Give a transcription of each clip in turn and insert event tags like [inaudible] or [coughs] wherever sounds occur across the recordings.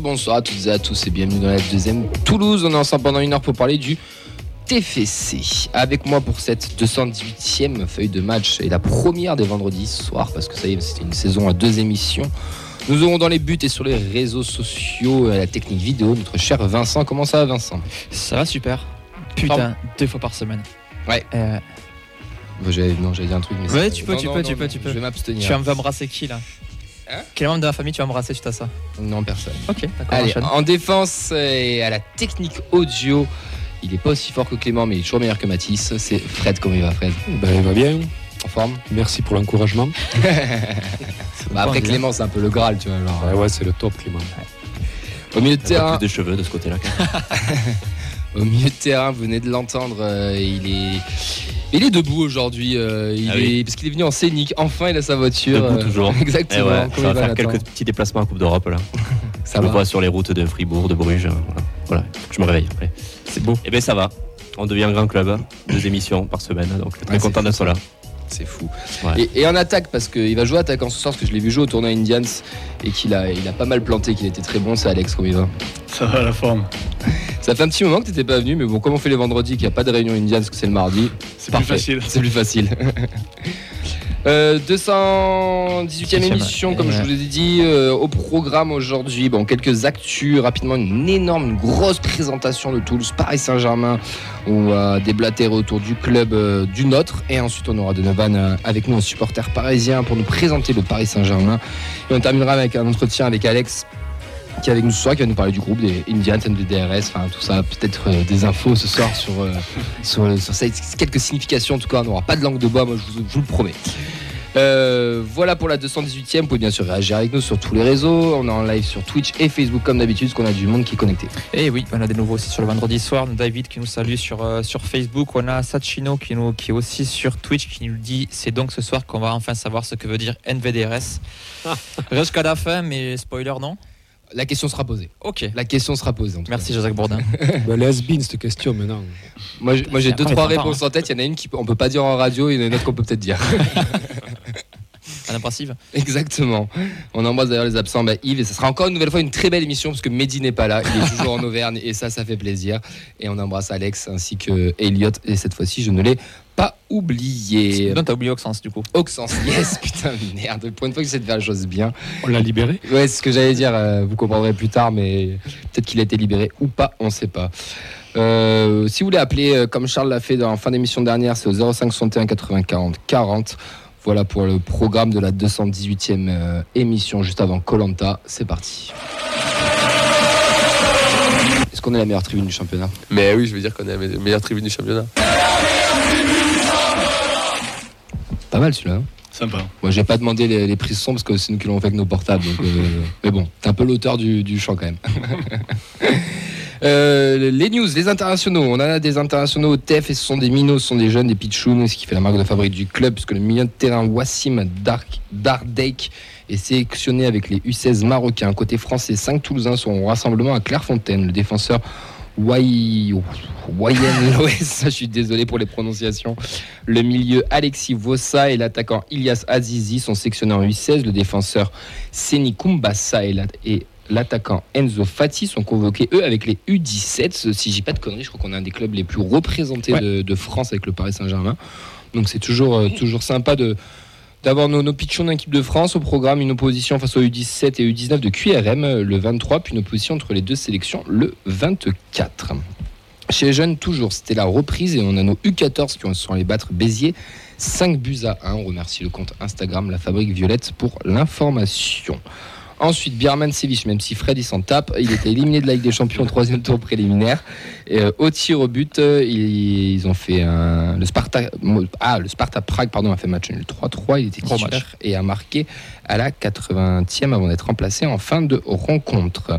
Bonsoir à toutes et à tous et bienvenue dans la deuxième Toulouse. On est ensemble pendant une heure pour parler du TFC. Avec moi pour cette 218e feuille de match et la première des vendredis soirs parce que ça y est, c'était une saison à deux émissions. Nous aurons dans les buts et sur les réseaux sociaux euh, la technique vidéo notre cher Vincent. Comment ça va Vincent? Ça va super. Putain, deux fois par semaine. Ouais. Euh, Non, j'avais dit un truc. Mais Ouais, c'est- tu peux, non, tu non, peux, non, tu peux, tu peux. Je vais m'abstenir. tu vas m'embrasser qui là? Hein Quel membre de la famille tu vas embrasser suite à ça Non, personne. Ok, d'accord. Allez, enchaîne. en défense et à la technique audio, il est pas aussi fort que Clément, mais il est toujours meilleur que Mathis. C'est Fred, comment il va, Fred Ben, il va bien. En forme Merci pour l'encouragement. [laughs] Bah, Après, bien. Clément, c'est un peu le Graal, tu vois. genre, Ouais, ouais, c'est le top, Clément. Au milieu de Il y a terrain, plus de cheveux de ce côté-là. [laughs] au milieu de terrain, vous venez de l'entendre, euh, il est. Il est debout aujourd'hui, euh, Ah oui. parce qu'il est venu en scénique. Enfin, il a sa voiture. Debout toujours. [laughs] Eh Exactement. ouais, comment ça il va va, faire quelques petits déplacements en Coupe d'Europe là. [laughs] Ça je me va. vois sur les routes de Fribourg, de Bruges. euh, Voilà, je me réveille après. C'est beau. Et bien ça va. On devient un grand club. Deux émissions par semaine. Donc très Ouais, content d'être là. C'est fou. Ouais. Et, et en attaque, parce qu'il va jouer attaquant ce soir, parce que je l'ai vu jouer au tournoi Indians et qu'il a, il a pas mal planté, qu'il était très bon. C'est Alex, comment il va Ça va la forme. Ça fait un petit moment que t'étais pas venu, mais bon, comme on fait les vendredis, qu'il n'y a pas de réunion Indians, que c'est le mardi, C'est plus facile. C'est plus facile. [laughs] Euh, 218e 18e, émission, comme ouais. je vous ai dit, euh, au programme aujourd'hui. Bon, quelques actus, rapidement, une énorme, une grosse présentation de Toulouse, Paris Saint-Germain. On va déblatérer autour du club euh, du nôtre. Et ensuite, on aura Donovan euh, avec nous, un supporter parisien, pour nous présenter le Paris Saint-Germain. Et on terminera avec un entretien avec Alex. Qui est avec nous ce soir, qui va nous parler du groupe des Indians, des DRS, enfin tout ça, peut-être euh, des infos ce soir sur, euh, [laughs] sur, sur ça, quelques significations en tout cas, on n'aura pas de langue de bois, moi je vous, je vous le promets. Euh, voilà pour la 218e, vous pouvez bien sûr réagir avec nous sur tous les réseaux, on est en live sur Twitch et Facebook comme d'habitude, parce qu'on a du monde qui est connecté. Et oui, on a des nouveaux aussi sur le vendredi soir. David qui nous salue sur, euh, sur Facebook. On a Sachino qui, nous, qui est aussi sur Twitch qui nous dit c'est donc ce soir qu'on va enfin savoir ce que veut dire NVDRS. Jusqu'à la fin, mais spoiler non? La question sera posée. Ok. La question sera posée en tout Merci Joseph Bourdin. [laughs] Ben, les has-been, cette question maintenant. Moi j'ai, moi, j'ai deux trois réponses en tête, il y en a une qu'on peut pas dire en radio et il y en a une autre qu'on peut peut-être dire. [laughs] Un impassive Exactement. On embrasse d'ailleurs les absents, bah, Yves, et ce sera encore une nouvelle fois une très belle émission parce que Mehdi n'est pas là, il est toujours en Auvergne et ça, ça fait plaisir. Et on embrasse Alex ainsi que Elliot et cette fois-ci, je ne l'ai pas oublié. Donc t'as oublié Oxens du coup. Oxens, yes, [laughs] putain, merde. Pour une fois que j'essaie de faire les choses bien. On l'a libéré Ouais, c'est ce que j'allais dire, euh, vous comprendrez plus tard, mais peut-être qu'il a été libéré ou pas, on sait pas. Euh, si vous voulez appeler, euh, comme Charles l'a fait dans la fin d'émission dernière, c'est au 05 61 80 40 40. Voilà pour le programme de la 218e euh, émission juste avant Colanta. C'est parti. Est-ce qu'on est la meilleure tribune du championnat? Mais oui, je veux dire qu'on est la me- meilleure tribune du championnat. Pas mal celui-là. hein Sympa. Moi, j'ai pas demandé les, les prises son parce que c'est nous qui l'avons fait avec nos portables. donc, euh, [laughs] mais bon, t'es un peu l'auteur du, du chant quand même. [laughs] Euh, les news, les internationaux. On en a des internationaux au TEF et ce sont des minots, ce sont des jeunes, des pitchouns, ce qui fait la marque de fabrique du club, puisque le milieu de terrain Wassim Dark, Dardek est sélectionné avec les U16 marocains. Côté français, 5 Toulousains sont au rassemblement à Clairefontaine. Le défenseur Wayen Loes, [laughs] je suis désolé pour les prononciations. Le milieu Alexis Vossa et l'attaquant Ilias Azizi sont sélectionnés en U16. Le défenseur Seni Kumbassa et la- et l'attaquant Enzo Fati sont convoqués, eux, avec les U17. Si j'ai pas de conneries, je crois qu'on est un des clubs les plus représentés Ouais. de, de France avec le Paris Saint-Germain. Donc c'est toujours, euh, toujours sympa de d'avoir nos, nos pitchons d'équipe de France au programme, une opposition face aux U17 et U19 de QRM le 23, puis une opposition entre les deux sélections le 24. Chez les jeunes, toujours, c'était la reprise et on a nos U14 qui sont allés battre Béziers 5 buts à 1. On remercie le compte Instagram La Fabrique Violette pour l'information. Ensuite, Bierman Sévich, même si Fred il s'en tape, il était éliminé de la Ligue des Champions au troisième tour préliminaire. Et, euh, au tir au but, euh, ils, ils ont fait un, le Sparta, ah, le Sparta Prague pardon, a fait match nul 3-3. Il était titulaire et a marqué à la 80e avant d'être remplacé en fin de rencontre.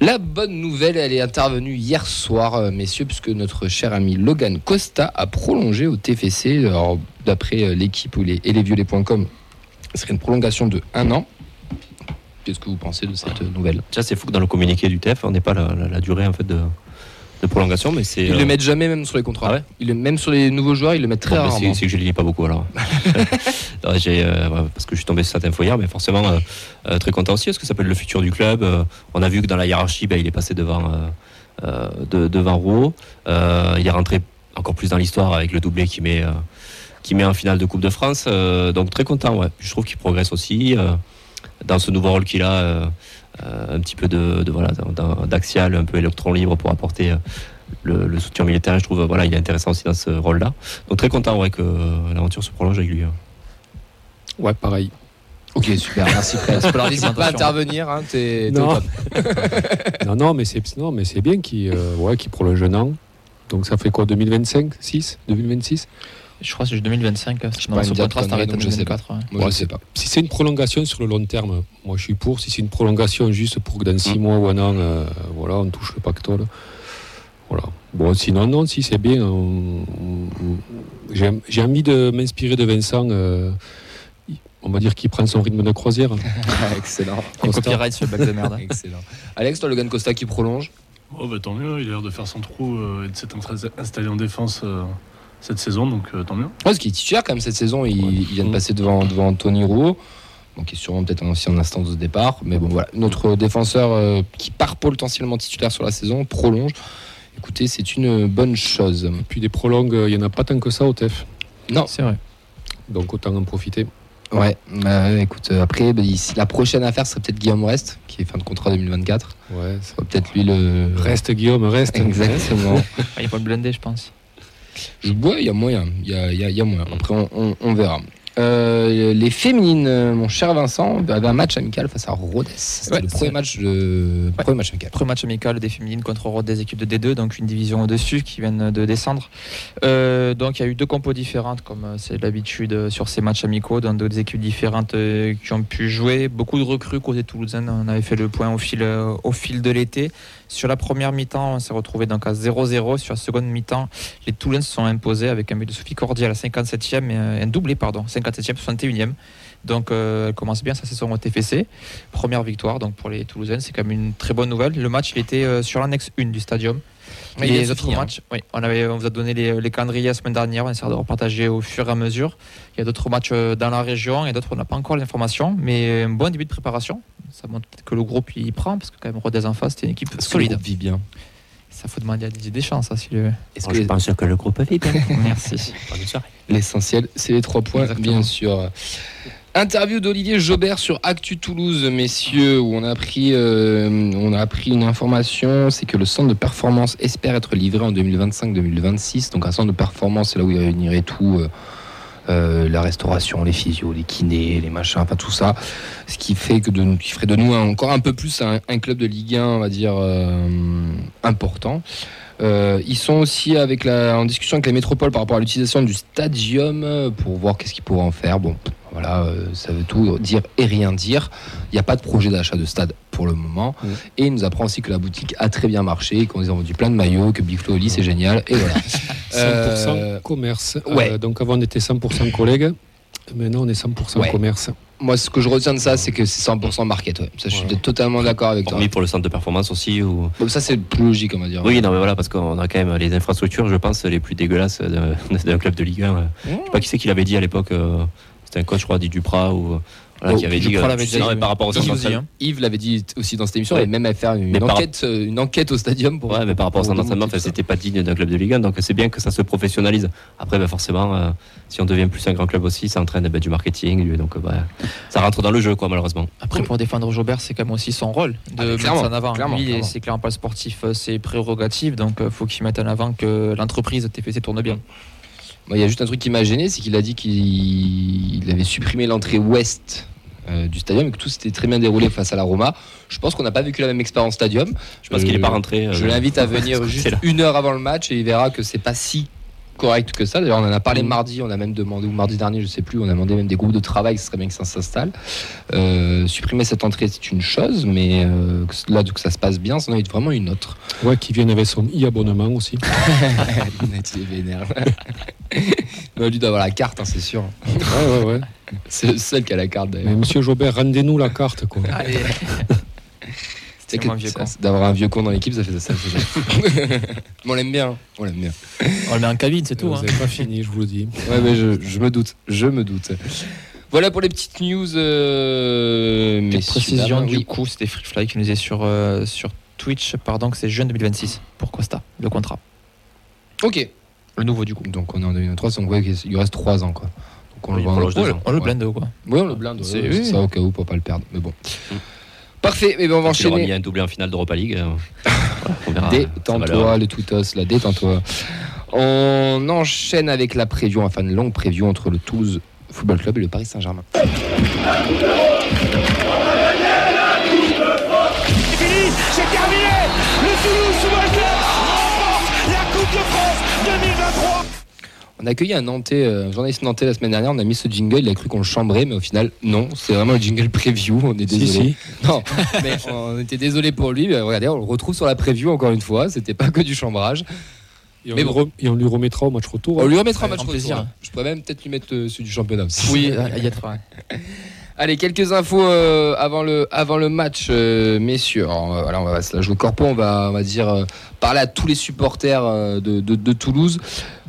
La bonne nouvelle, elle est intervenue hier soir, euh, messieurs, puisque notre cher ami Logan Costa a prolongé au TFC. D'après l'équipe ou les, et lesviolets.com, ce serait une prolongation de un an. Qu'est-ce que vous pensez de cette nouvelle? Déjà, c'est fou que dans le communiqué du TF, on n'ait pas la, la- la durée en fait de, prolongation, mais c'est. Ils euh, le mettent jamais même sur les contrats. Ah ouais? Ils le- même sur les nouveaux joueurs, ils le mettent très bon, rarement. c'est que je les lis pas beaucoup alors. [laughs] [laughs] Non, euh, parce que je suis tombé sur cette info hier, mais forcément euh, euh, très content aussi parce que ça peut être le futur du club. On a vu que dans la hiérarchie, ben, il est passé devant, de- devant Rouault. Il est rentré encore plus dans l'histoire avec le doublé qui met, qui met en finale de Coupe de France. Donc très content, ouais. Je trouve qu'il progresse aussi dans ce nouveau rôle qu'il a. euh, euh, un petit peu de, de, voilà d'axial, un peu électron libre pour apporter euh, le, le soutien militaire. Je trouve voilà, il est intéressant aussi dans ce rôle-là. Donc très content ouais, que l'aventure se prolonge avec lui. hein. Ouais, pareil. Ok, super, merci pas [laughs] leur N'hésite pas à intervenir, hein, t'es t'es au Non. top. [laughs] non, non, mais c'est non, mais c'est bien qu'il euh, ouais, qu'il prolonge un an. Donc ça fait quoi 2025 6 2026 Je crois que c'est 2025. pas Dans une son date contrat connerie, s'arrête en donc je sais pas. 2024. ouais. Moi, Ouais, je sais pas. Si c'est une prolongation sur le long terme, moi je suis pour. Si c'est une prolongation juste pour que dans 6 Mm. mois ou un an, euh, voilà, on touche le pactole. Voilà. Bon, sinon, non, si c'est bien. on- J'ai envie de m'inspirer de Vincent. euh, on va dire qu'il prend son rythme de croisière. [laughs] Excellent. Copyright sur le bac de merde. [laughs] Excellent. Alex, toi, Logan Costa qui prolonge? Oh bah tant mieux, il a l'air de faire son trou euh, et de s'être installé en défense euh, cette saison, donc euh, tant mieux. Ouais, parce qu'il est titulaire quand même cette saison. Il, Ouais. il vient de passer devant, devant Tony Rouault. Donc, il est sûrement peut-être aussi en instance de départ. Mais bon, voilà. Notre défenseur euh, qui part potentiellement titulaire sur la saison prolonge. Écoutez, c'est une bonne chose. Et puis des prolongues, il n'y en a pas tant que ça au TEF. Non, C'est vrai. Donc autant en profiter. ouais. Bah, écoute, euh, après, bah, ici, la prochaine affaire serait peut-être Guillaume Rest, qui est fin de contrat 2024. Ouais, Ce serait peut-être lui le. Reste Guillaume, reste. Exactement. [laughs] Il faut le blender, je pense. Je vois, il y a moyen. Il y a, y a- y a moyen. Après, on, on- on verra. Euh, les féminines, euh, mon cher Vincent, avaient un match amical face à Rodez. C'était Ouais, le premier match, de... Ouais. premier match amical. Premier match amical des féminines contre Rhodes des équipes de D2, donc une division au-dessus qui viennent de descendre. Euh, donc il y a eu deux compos différentes, comme c'est l'habitude sur ces matchs amicaux, dans deux équipes différentes qui ont pu jouer. Beaucoup de recrues côté toulousain, on avait fait le point au fil, au fil de l'été. Sur la première mi-temps, on s'est retrouvé à 0-0. Sur la seconde mi-temps, les Toulousains se sont imposés avec un but de Sophie Cordier à la 57e, et un doublé, pardon, 57e, 61e. Donc euh, elle commence bien sa saison au TFC. Première victoire donc pour les Toulousaines, c'est quand même une très bonne nouvelle. Le match il était euh, sur l'annexe 1 du stadium. De les autres matchs, oui, on, avait, on vous a donné les, les calendriers la semaine dernière, on essaie de repartager au fur et à mesure. Il y a d'autres matchs euh, dans la région et d'autres on n'a pas encore l'information, mais un bon début de préparation. Ça montre peut-être que le groupe il prend, parce que quand même Rodez en face, c'était une équipe Est-ce que le solide. groupe vit bien? Ça faut demander à Didier Deschamps, ça, si le... Est-ce Bon, que Je pense que le groupe fait bien. [laughs] Merci. Bonne soirée. l'essentiel, c'est les trois points, Exactement. bien sûr Interview d'Olivier Jobert sur Actu Toulouse, messieurs, où on a appris, euh, on a appris une information, c'est que le centre de performance espère être livré en 2025-2026. Donc un centre de performance, c'est là où il réunirait tout, euh, euh, la restauration, les physios, les kinés, les machins, enfin tout ça. Ce qui ferait de nous encore un peu plus un, club de Ligue 1, on va dire, important. Euh, ils sont aussi avec la, en discussion avec la métropole par rapport à l'utilisation du stadium euh, pour voir qu'est-ce qu'ils pourraient en faire. Bon, voilà, euh, ça veut tout dire et rien dire. Il n'y a pas de projet d'achat de stade pour le moment. Mm. Et il nous apprend aussi que la boutique a très bien marché, qu'on nous a vendu plein de maillots, que Big Flo au lit c'est génial. Et voilà. [laughs] 100% Euh, commerce. ouais. Euh, donc avant on était 100% collègues. Maintenant on est 100% Ouais. commerce. Moi, ce que je retiens de ça, c'est que c'est 100% market. ouais. Ça, je suis totalement d'accord avec toi. Hormis pour le centre de performance aussi. Ou... Bon, ça, c'est plus logique, on va dire. Oui, non, mais voilà, parce qu'on a quand même les infrastructures, je pense, les plus dégueulasses [laughs] d'un club de Ligue 1. Je sais pas qui c'est qui l'avait dit à l'époque. euh, C'était un coach, je crois, dit Duprat, ou voilà, Oh, qui avait dit. Euh, l'avait tu sais, non, dit, mais par rapport au Yves d'entraînement- hein. Yves l'avait dit aussi dans cette émission, Ouais. et même à faire une, Mais par- enquête, euh, une enquête au stadium pour. Ouais, mais par rapport au centre d'entraînement, c'était pas digne d'un club de Ligue 1, donc c'est bien que ça se professionnalise. Après, ben, forcément, euh, si on devient plus un grand club aussi, ça entraîne ben, du marketing, donc bah, ça rentre dans le jeu, quoi, malheureusement. Après, pour défendre Jobert, c'est quand même aussi son rôle Ah, de clairement, mettre ça en avant. clairement, Lui, clairement. c'est clairement pas le sportif, c'est prérogative, donc il faut qu'il mette en avant que l'entreprise TFC tourne bien. Il y a juste un truc qui m'a gêné, c'est qu'il a dit qu'il il avait supprimé l'entrée ouest euh, du stadium et que tout s'était très bien déroulé face à la Roma. Je pense qu'on n'a pas vécu la même expérience stadium. Je pense Euh, qu'il n'est pas rentré. euh, Je l'invite à [laughs] venir juste une heure avant le match et il verra que c'est pas si correct que ça. D'ailleurs, on en a parlé Mm. mardi, on a même demandé, ou mardi dernier, je sais plus, on a demandé même des groupes de travail, ce serait bien que ça s'installe. Euh, supprimer cette entrée, c'est une chose, mais euh, là, que ça se passe bien, c'en est vraiment une autre. Ouais, qui viennent avec son e-abonnement aussi. [laughs] Il est vénère. [laughs] Bah, lui la carte, hein, c'est sûr. ouais, ouais, ouais. C'est le seul qui a la carte d'ailleurs. Monsieur Jobert, rendez-nous la carte. Quoi. Allez. [laughs] C'est vieux con. D'avoir un vieux con dans l'équipe, ça fait ça. fait ça. [laughs] Mais on l'aime bien. hein. On l'aime bien. On le met en cabine, c'est tout. Vous hein. n'avez pas fini, je vous le dis. Ouais, mais je, je me doute. Je me doute. Voilà pour les petites news. Euh, Petite messieurs, précision, dames. du Oui. coup, c'était Free Fly qui nous disait sur, euh, sur Twitch pardon, que c'est juin 2026 pour Costa, le contrat. Ok. Le nouveau, du coup. Donc on est en 2023, donc ouais, il reste 3 ans quoi. Donc on Oui, le vend. ans. On le blinde ou quoi Oui, on le blinde. C'est- ça au cas où pour pas le perdre. Mais bon. Parfait. Et ben on va Il aura mis enchaîner. un doublé en finale d'Europa League. voilà, sa Détends-toi, le tweetos, là, détends-toi. On enchaîne avec la preview, enfin une longue preview entre le Toulouse Football Club et le Paris Saint-Germain. On a accueilli un Nantais, euh, un journaliste nantais la semaine dernière, on a mis ce jingle, il a cru qu'on le chambrait, mais au final, non, c'est vraiment le jingle preview, on est désolé. si. [laughs] Non, mais on était désolé pour lui, mais regardez, on le retrouve sur la preview encore une fois, c'était pas que du chambrage. Et on, Mais bon. et on lui remettra au match retour. On hein. lui remettra un Ouais, match retour, hein. Je pourrais même peut-être lui mettre euh, celui du championnat aussi. Oui, à y être. ouais. [laughs] Allez, quelques infos euh, avant, le, avant le match, euh, messieurs. Alors, voilà, on va se la jouer corpo, on va, on va dire euh, parler à tous les supporters euh, de, de- de Toulouse.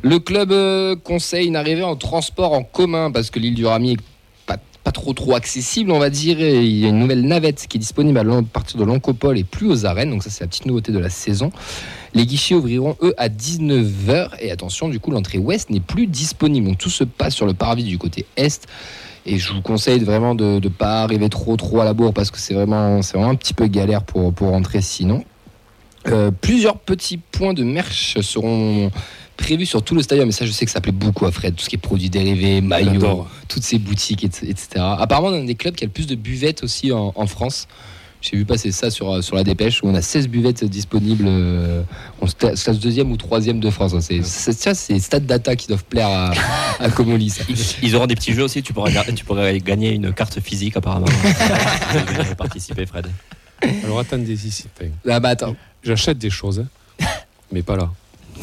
Le club euh, conseille une arrivée en transport en commun parce que l'île du Ramier est pas, trop trop accessible, on va dire. Il y a une nouvelle navette qui est disponible à partir de l'Ancopole et plus aux arènes. Donc ça, c'est la petite nouveauté de la saison. Les guichets ouvriront, eux, à 19h. Et attention, du coup, l'entrée ouest n'est plus disponible. Donc tout se passe sur le parvis du côté est. Et je vous conseille vraiment de ne pas arriver trop trop à la bourre parce que c'est vraiment, c'est vraiment un petit peu galère pour, pour rentrer sinon. Euh, plusieurs petits points de merch seront prévus sur tout le stadium. Et ça, je sais que ça plaît beaucoup à Fred. Tout ce qui est produits dérivés, maillots, toutes ces boutiques, et- etc. Apparemment, on est un des clubs qui a le plus de buvettes aussi en, en France. J'ai vu passer ça sur, sur la dépêche où on a 16 buvettes disponibles. euh, on se cla- se classe deuxième ou troisième de France. C'est c'est- ça, c'est Stade Data qui doivent plaire à, à Comoli. ça. Ils, ils auront des petits jeux aussi, tu pourras, ga- tu pourrais gagner une carte physique apparemment. [laughs] Participer Fred. Alors attendez ici. enfin, Là, bah, attends. J'achète des choses, hein, mais pas là.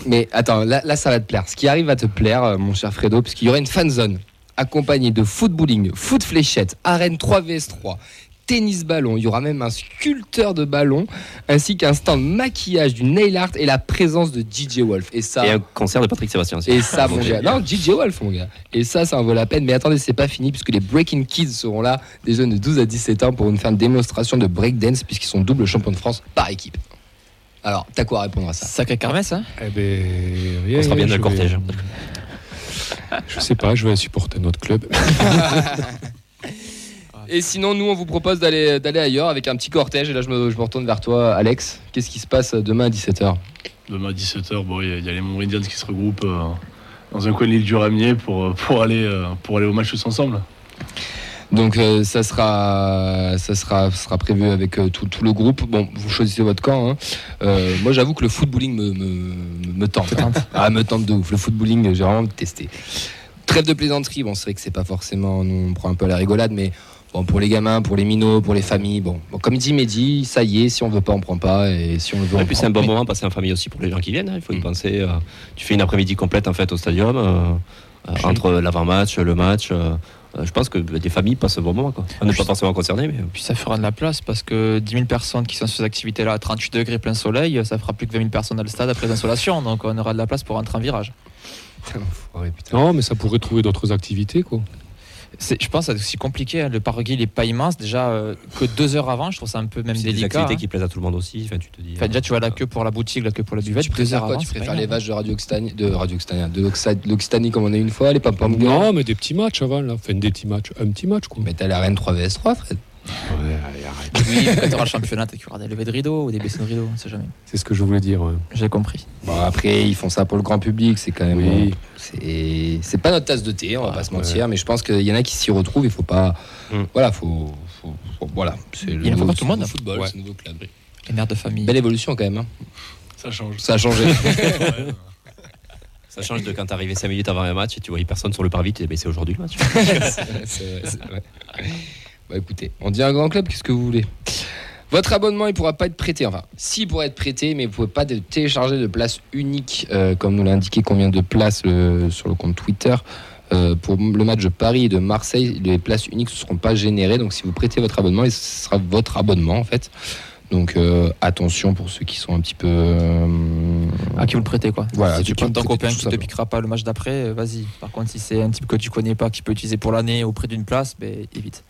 Mais attends, là, là, ça va te plaire. Ce qui arrive va te plaire, euh, mon cher Fredo, puisqu'il y aura une fan zone accompagnée de footballing, foot fléchette, arène 3 vs 3, tennis ballon. Il y aura même un sculpteur de ballon, ainsi qu'un stand maquillage, du nail art et la présence de DJ Wolf. Et ça. Et un concert de Patrick Sébastien aussi. Et ça, mon gars. Non, DJ Wolf, mon gars. Et ça, ça en vaut la peine. Mais attendez, c'est pas fini, puisque les Breaking Kids seront là, des jeunes de 12 à 17 ans, pour nous faire une démonstration de breakdance, puisqu'ils sont double champions de France par équipe. Alors, t'as quoi à répondre à ça Sacré kermesse, hein Eh ben, rien, On sera bien je dans le vais- cortège. Je sais pas, je vais supporter notre club. [laughs] Et sinon, nous, on vous propose d'aller d'aller ailleurs avec un petit cortège. Et là, je me, je me retourne vers toi, Alex. Qu'est-ce qui se passe demain à 17h Demain à 17h, bon, il y a- il y, a les Montréaliens qui se regroupent euh, dans un coin de l'île du Ramier pour, euh, pour, aller, euh, pour aller au match tous ensemble. Donc, euh, ça, sera, ça sera, sera prévu avec euh, tout, tout le groupe. Bon, vous choisissez votre camp. hein. Euh, moi, j'avoue que le footballing me, me, me tente. ah, me tente de ouf. Le footballing, j'ai vraiment testé. Trêve de plaisanterie. Bon, c'est vrai que c'est pas forcément. Nous, on prend un peu à la rigolade, mais. Bon, pour les gamins, pour les minots, pour les familles, bon, Bon, comme dit Mehdi, ça y est, si on veut pas, on prend pas, et si on le veut, on Et puis c'est un bon Mais- moment passé en famille aussi pour les gens qui viennent. hein, Il faut y Mm. penser. euh, tu fais une après-midi complète en fait au stadium euh, euh, entre l'avant-match, le match. Euh, je pense que des familles passent un bon moment. Quoi. On n'est pas forcément concernés, mais Puis ça fera de la place parce que 10 000 personnes qui sont sur ces activités-là à 38 degrés plein soleil, ça fera plus que 20 000 personnes dans le stade après l'insolation. Donc on aura de la place pour rentrer en virage. [laughs] Non, mais ça pourrait trouver d'autres activités, quoi. C'est- Je pense que c'est aussi compliqué. hein. Le parvis n'est pas immense. Déjà, euh, que deux heures avant, je trouve ça un peu même c'est des délicat. activités hein. qui plaisent à tout le monde aussi. Enfin, tu te dis. Enfin, déjà, tu vois la queue pour la boutique, la queue pour la buvette. Tu deux préfères heures quoi avant, Tu préfères les vaches de Radio Occitanie, de Radio Occitanie, de l'Occitanie comme on a eu une fois, les pam pam Non, mais des petits matchs avant, là. Enfin, des petits matchs. Un petit match, quoi. Mais t'as la reine 3 vs 3, Fred. Ouais, allez, arrête. Oui, quand tu auras le championnat, tu auras des levées de rideaux ou des baissées de rideaux, on sait jamais. C'est ce que je voulais dire. ouais. J'ai compris. Bon, après, ils font ça pour le grand public, c'est quand même. Oui. bon, c'est c'est pas notre tasse de thé, on va Ah, pas se mentir, mais je pense qu'il y en a qui s'y retrouvent, il faut pas. Mm. Voilà, faut. faut- faut- voilà, c'est le Il y en a pas tout le monde. football, Ouais. c'est le nouveau club. Les mères de famille. Belle évolution quand même, hein. Ça change. ça a changé. [laughs] Ça change de quand t'es arrivé 5 minutes avant un match et tu voyais personne sur le parvis. Tu c'est aujourd'hui le match. [laughs] C'est vrai, c'est vrai. Bah écoutez, on dit un grand club, qu'est-ce que vous voulez? Votre abonnement, il pourra pas être prêté. Enfin, si, il pourra être prêté, mais vous pouvez pas de- télécharger de place unique, euh, comme nous l'a indiqué combien de places euh, sur le compte Twitter. Euh, pour le match de Paris et de Marseille, les places uniques ne seront pas générées. Donc, si vous prêtez votre abonnement, ce sera votre abonnement en fait. Donc euh, attention pour ceux qui sont un petit peu. euh, À qui vous le prêtez quoi Voilà, Si tu qui prends ton copain qui te simplement. piquera pas le match d'après, vas-y. Par contre, si c'est un type que tu connais pas, qui peut utiliser pour l'année auprès d'une place, ben, évite.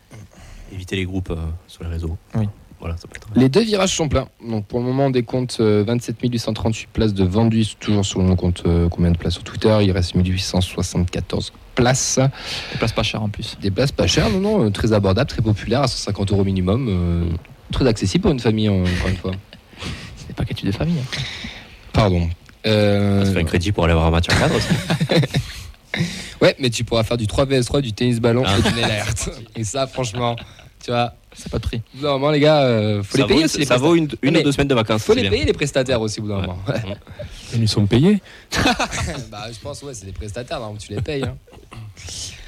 Éviter les groupes euh, sur les réseaux. Oui. Voilà, ça peut être. Les deux virages sont pleins. Donc pour le moment, on décompte euh, 27 838 places de vendus, toujours sur le compte euh, combien de places sur Twitter? Il reste 1874 places. Des places pas chères en plus. Des places pas chères, non, non, euh, très abordables, très populaires, à 150 euros minimum. euh, très accessible pour une famille, euh, encore une fois. C'est pas qu'être de famille. hein. Pardon. Euh, Ça fait un crédit pour aller voir un match en cadre aussi. [laughs] ouais, mais tu pourras faire du 3 vs 3, du tennis ballon Ah. et du art. [laughs] Et ça, franchement, tu vois, C'est pas de prix. au bout d'un moment, les gars, euh, faut ça les payer vaut, aussi. les ça vaut une, ou deux semaines de vacances. Faut les bien. payer les prestataires aussi au bout d'un Ouais. moment. [laughs] Ils sont payés. bah, je pense, ouais, c'est des prestataires, donc tu les payes. hein. [laughs]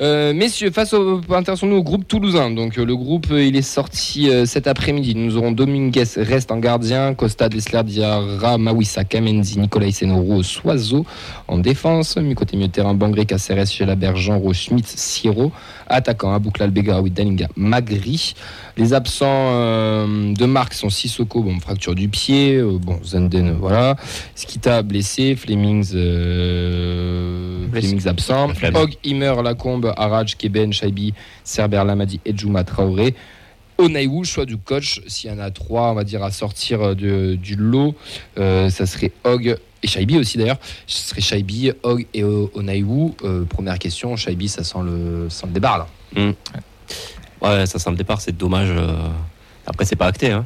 Euh, messieurs, face au, intéressons-nous au groupe toulousain. Donc euh, le groupe, euh, il est sorti cet après-midi. Nous aurons Dominguez reste en gardien, Costa, Dessler, Diarra, Mawissa, Kamenzi, Nicolas Senoro, Soiseau en défense. Mi côté milieu de terrain, Bangré, Caceres, Chelabert, Jean Roux, Schmitt, Siro. Attaquant, Aboukla, Albegaoui, Dalinga, Magri. Les absents euh, de marque sont Sissoko, bon, fracture du pied. euh, bon, Zenden, voilà. Skita blessé, Flemings. Flemings absent. Hog, Immer, Lacombe, Araj, Keben, Shaibi, Cerber, Lamadi, Edjouma, Traoré. Onaïou, choix du coach, s'il y en a trois, on va dire, à sortir euh, de- du lot, euh, ça serait Hog et Shaibi aussi d'ailleurs. Ce serait Shaibi, Hog et O- Onaïou. Euh, première question, Shaibi, ça sent le, sent le départ là. Ouais, ça sent le départ, c'est dommage. euh. Après, c'est pas acté. hein.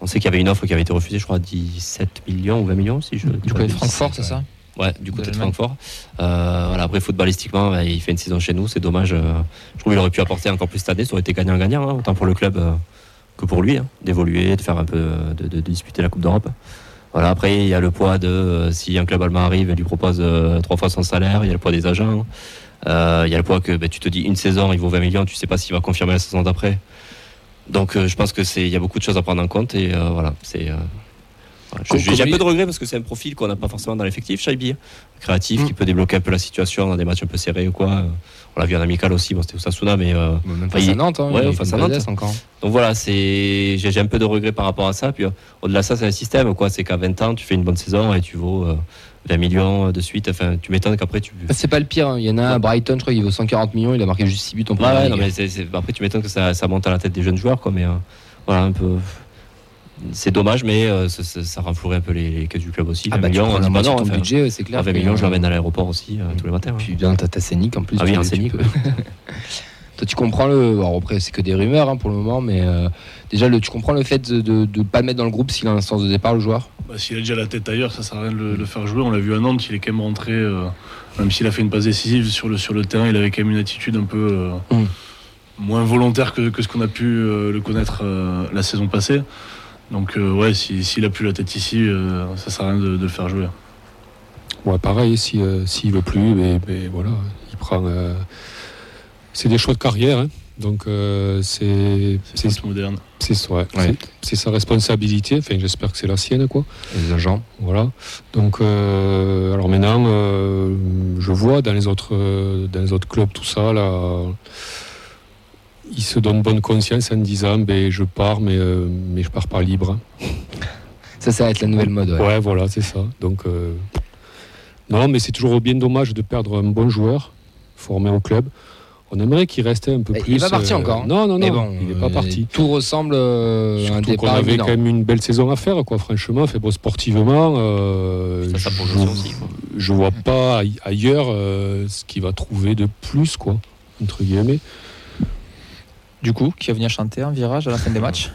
On sait qu'il y avait une offre qui avait été refusée, je crois, à 17 millions ou 20 millions, si je dis Du côté de Francfort, c'est ça? Ouais, du côté de. Francfort. Euh, voilà, après, footballistiquement, bah, il fait une saison chez nous, c'est dommage. euh, je trouve qu'il aurait pu apporter encore plus cette année, ça aurait été gagnant-gagnant, hein, autant pour le club euh, que pour lui, hein, d'évoluer, de faire un peu, de, de- de disputer la Coupe d'Europe. Voilà, après, il y a le poids de si un club allemand arrive et lui propose trois fois son salaire, il y a le poids des agents. Euh, il y a le poids que bah, tu te dis une saison, il vaut 20 millions, tu sais pas s'il va confirmer la saison d'après. Donc, euh, je pense que c'est, il y a beaucoup de choses à prendre en compte et euh, voilà, c'est. euh, voilà, je- Comme- J'ai un peu il- de regret parce que c'est un profil qu'on n'a pas forcément dans l'effectif, Shaibi. Créatif, Mm. qui peut débloquer un peu la situation dans des matchs un peu serrés ou quoi. Euh, On l'a vu en amical aussi, bon, c'était Osasuna, mais. euh, Même face face à à Nantes, hein, ouais, il face à Nantes. encore. donc voilà, j'ai un peu de regret par rapport à ça. Puis euh, au-delà de ça, c'est un système, quoi. C'est qu'à 20 ans, tu fais une bonne saison et tu vaux euh, 20 millions de suite. Enfin, tu m'étonnes qu'après tu. Bah, C'est pas le pire, hein. il y en a un à Brighton, je crois qu'il vaut 140 millions, il a marqué juste 6 buts en Ouais, non, mais après, tu m'étonnes que ça, ça monte à la tête des jeunes joueurs, quoi. Mais euh, voilà, un peu. C'est dommage, mais euh, ça, ça, ça renflouerait un peu les, les caisses du club aussi. Ah 20 bah, tu millions, prends on dit non, enfin, budget, c'est clair. 20 que- millions, je l'emmène à l'aéroport aussi euh, tous les matins. Puis bien, t'as ta scénique en plus. Ah oui, tu- un peux- [laughs] Toi, tu comprends le. Alors après, c'est que des rumeurs hein, pour le moment, mais euh, déjà, le, tu comprends le fait de ne pas le mettre dans le groupe s'il a un sens de départ, le joueur? Bah, s'il a déjà la tête ailleurs, ça sert à rien de le, le faire jouer. On l'a vu à Nantes, il est quand même rentré, euh, même s'il a fait une passe décisive sur le, sur le terrain, il avait quand même une attitude un peu euh, Mm. moins volontaire que, que ce qu'on a pu euh, le connaître euh, la saison passée. Donc euh, ouais, si- s'il a plus la tête ici, euh, ça sert à rien de, de le faire jouer. Ouais, pareil, si, euh, s'il veut plus, mais, mais voilà, il prend. euh, c'est des choix de carrière, hein. donc euh, c'est C'est moderne. c'est ouais, Ouais. sa responsabilité. Enfin, j'espère que c'est la sienne, quoi. Les agents. Voilà. Donc, euh, alors maintenant, euh, je vois dans les autres, dans les autres clubs tout ça là. Ils se donnent bonne conscience en disant, ben, je pars, mais, euh, mais je pars pas libre. Ça, ça va être la nouvelle mode. Ouais, Ouais. voilà, c'est ça. Donc, euh, non, mais c'est toujours bien dommage de perdre un bon joueur formé au club. On aimerait qu'il restait un peu plus. il va partir encore, hein. Non, non, non, bon, il n'est pas euh, parti. Tout ressemble euh, à un Surtout qu'on départ avait imminent. quand même une belle saison à faire, quoi. Franchement, fait bon sportivement. euh, Ça, ça je, aussi, je vois pas aille- ailleurs euh, ce qu'il va trouver de plus, quoi, entre guillemets. Du coup, qui va venir chanter un virage à la fin des matchs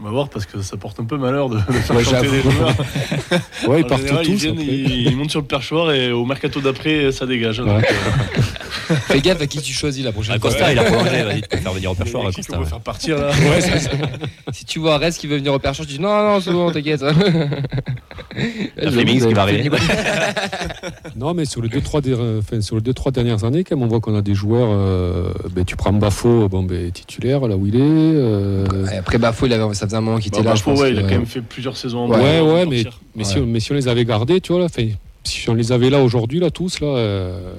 On va voir parce que ça porte un peu malheur de, de faire Ouais, chanter les joueurs. [laughs] Ouais, ils En partent général, tous. ils, viennent, ils, ils montent sur le perchoir et au mercato d'après, ça dégage. Ouais. Donc, euh, Fais gaffe à qui tu choisis la prochaine fois. Costa, il a prolongé, vas-y, tu peux faire venir au perchoir, l'équipe Costa. faire partir là. [laughs] Si tu vois Rest qui veut venir au perchage, tu dis non, non, c'est bon, t'inquiète. Flemings qui va arriver. [laughs] Non, mais sur les deux trois, der- enfin, sur les deux, trois dernières années, quand même, on voit qu'on a des joueurs. euh, ben, tu prends Bafo, bon, ben, titulaire, là où il est. euh, Après Bafo, il avait, ça un moment qu'il Bah, était là. je pense ouais, il a quand même fait plusieurs saisons en Ouais, bas ouais, mais, partir. mais, Ouais. si, on, mais si on les avait gardés, tu vois, là, enfin, si on les avait là aujourd'hui, là, tous, là. euh,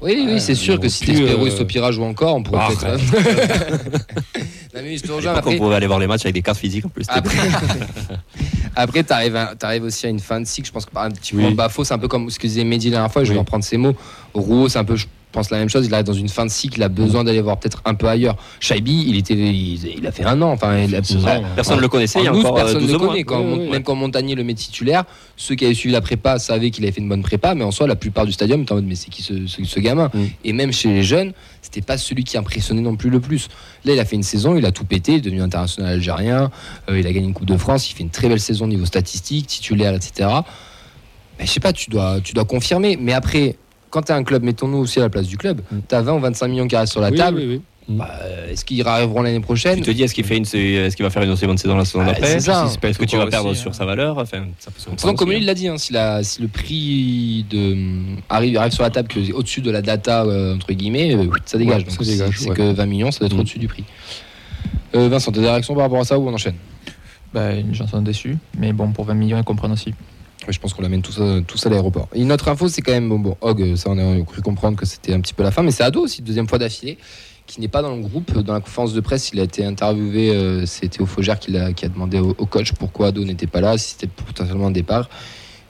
Oui, oui, c'est sûr que si Despero euh, et Stopira jouent encore, on pourrait Ah, peut-être. [laughs] non, mais je te À rejoins. l'époque, on Après, pouvait aller voir les matchs avec des cartes physiques en plus. après, [laughs] après t'arrives, à- t'arrives aussi à une fin de cycle. Je pense que par exemple, typiquement, Oui. Bafo, c'est un peu comme ce que disait Mehdi la dernière fois. Je vais Oui. reprendre ses mots. Rouault, c'est un peu, je pense, la même chose. Il arrive dans une fin de cycle. Il a besoin d'aller voir peut-être un peu ailleurs. Shaibi, il était, il, il a fait un an. Enfin, il a, ouais. Personne ne le connaissait il y a En août, encore euh, personne ne 12 le connaît. Quand. Même quand Montagnier le met titulaire, ceux qui avaient suivi la prépa savaient qu'il avait fait une bonne prépa, mais en soi, la plupart du stadium était en mode mais c'est qui ce, ce- ce gamin? Mm. Et même chez les jeunes, c'était pas celui qui impressionnait non plus le plus. Là, il a fait une saison, il a tout pété, il est devenu international algérien, euh, il a gagné une Coupe de France, il fait une très belle saison au niveau statistique, titulaire, etc. Mais je sais pas, tu dois, tu dois confirmer. Mais après, quand tu as un club, mettons-nous aussi à la place du club, Mm. tu as 20 ou 25 millions qui restent sur la Oui, table. oui, oui. Bah, Est-ce qu'ils arriveront l'année prochaine? Tu te dis, est-ce qu'il fait une, est-ce qu'il va faire une aussi bonne saison la saison Ah, d'après? c'est ça. Si c'est pas Est-ce que tu vas aussi, perdre hein. sur sa valeur? Enfin, ça peut se comme il l'a dit, hein, si, la- si le prix de, arrive, arrive sur la table que au-dessus de la data, euh, entre guillemets, euh, ça dégage. Ouais, Donc, ça si dégage, c'est ouais. que 20 millions, ça doit être Mm. au-dessus du prix. Euh, Vincent, t'as des réactions par rapport à ça ou on enchaîne? Bah, j'en suis déçu. Mais bon, pour 20 millions, ils comprennent aussi. Je pense qu'on l'amène tous, à- tous à l'aéroport. Et une autre info, c'est quand même, bon, bon Hog, euh, ça on a cru comprendre que c'était un petit peu la fin, mais c'est Ado aussi, deuxième fois d'affilée, qui n'est pas dans le groupe. Dans la conférence de presse, il a été interviewé, euh, c'était au Faugère qui a, qui a demandé au, au coach pourquoi Ado n'était pas là, si c'était potentiellement un départ.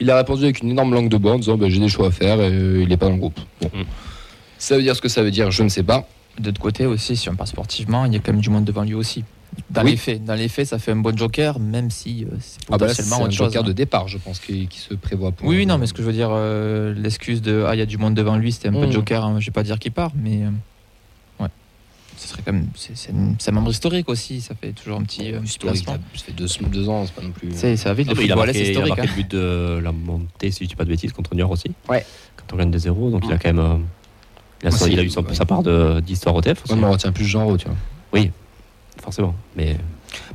Il a répondu avec une énorme langue de bois en disant bah, j'ai des choix à faire et euh, il n'est pas dans le groupe. Bon. Mm. Ça veut dire ce que ça veut dire, je ne sais pas. De l'autre côté aussi, si on parle sportivement, il y a quand même du monde devant lui aussi. Dans Oui. les faits, dans les faits, ça fait un bon joker, même si euh, c'est Ah bah là, potentiellement un autre chose. joker hein. de départ, je pense, qui, qui se prévoit pour. Oui, oui, non, mais ce que je veux dire, euh, l'excuse de ah, il y a du monde devant lui, c'était un peu Mm. joker, hein, je vais pas dire qu'il part, mais euh, ouais. Ce serait quand même. C'est un- un membre historique aussi, ça fait toujours un petit. euh, Historique, ça fait deux, deux ans, c'est pas non plus. C'est ça va vite, Ah, le mais il, a football, marqué, il a historique. marqué hein. le but de la montée, si je dis pas de bêtises, contre Niort aussi. Ouais. Quand on gagne des zéros, donc il a quand même. euh, il, a, Moi, il a c'est- eu son- ouais. sa part de- d'histoire au TF Moi, je me retiens plus Jean tu vois. Forcément. Mais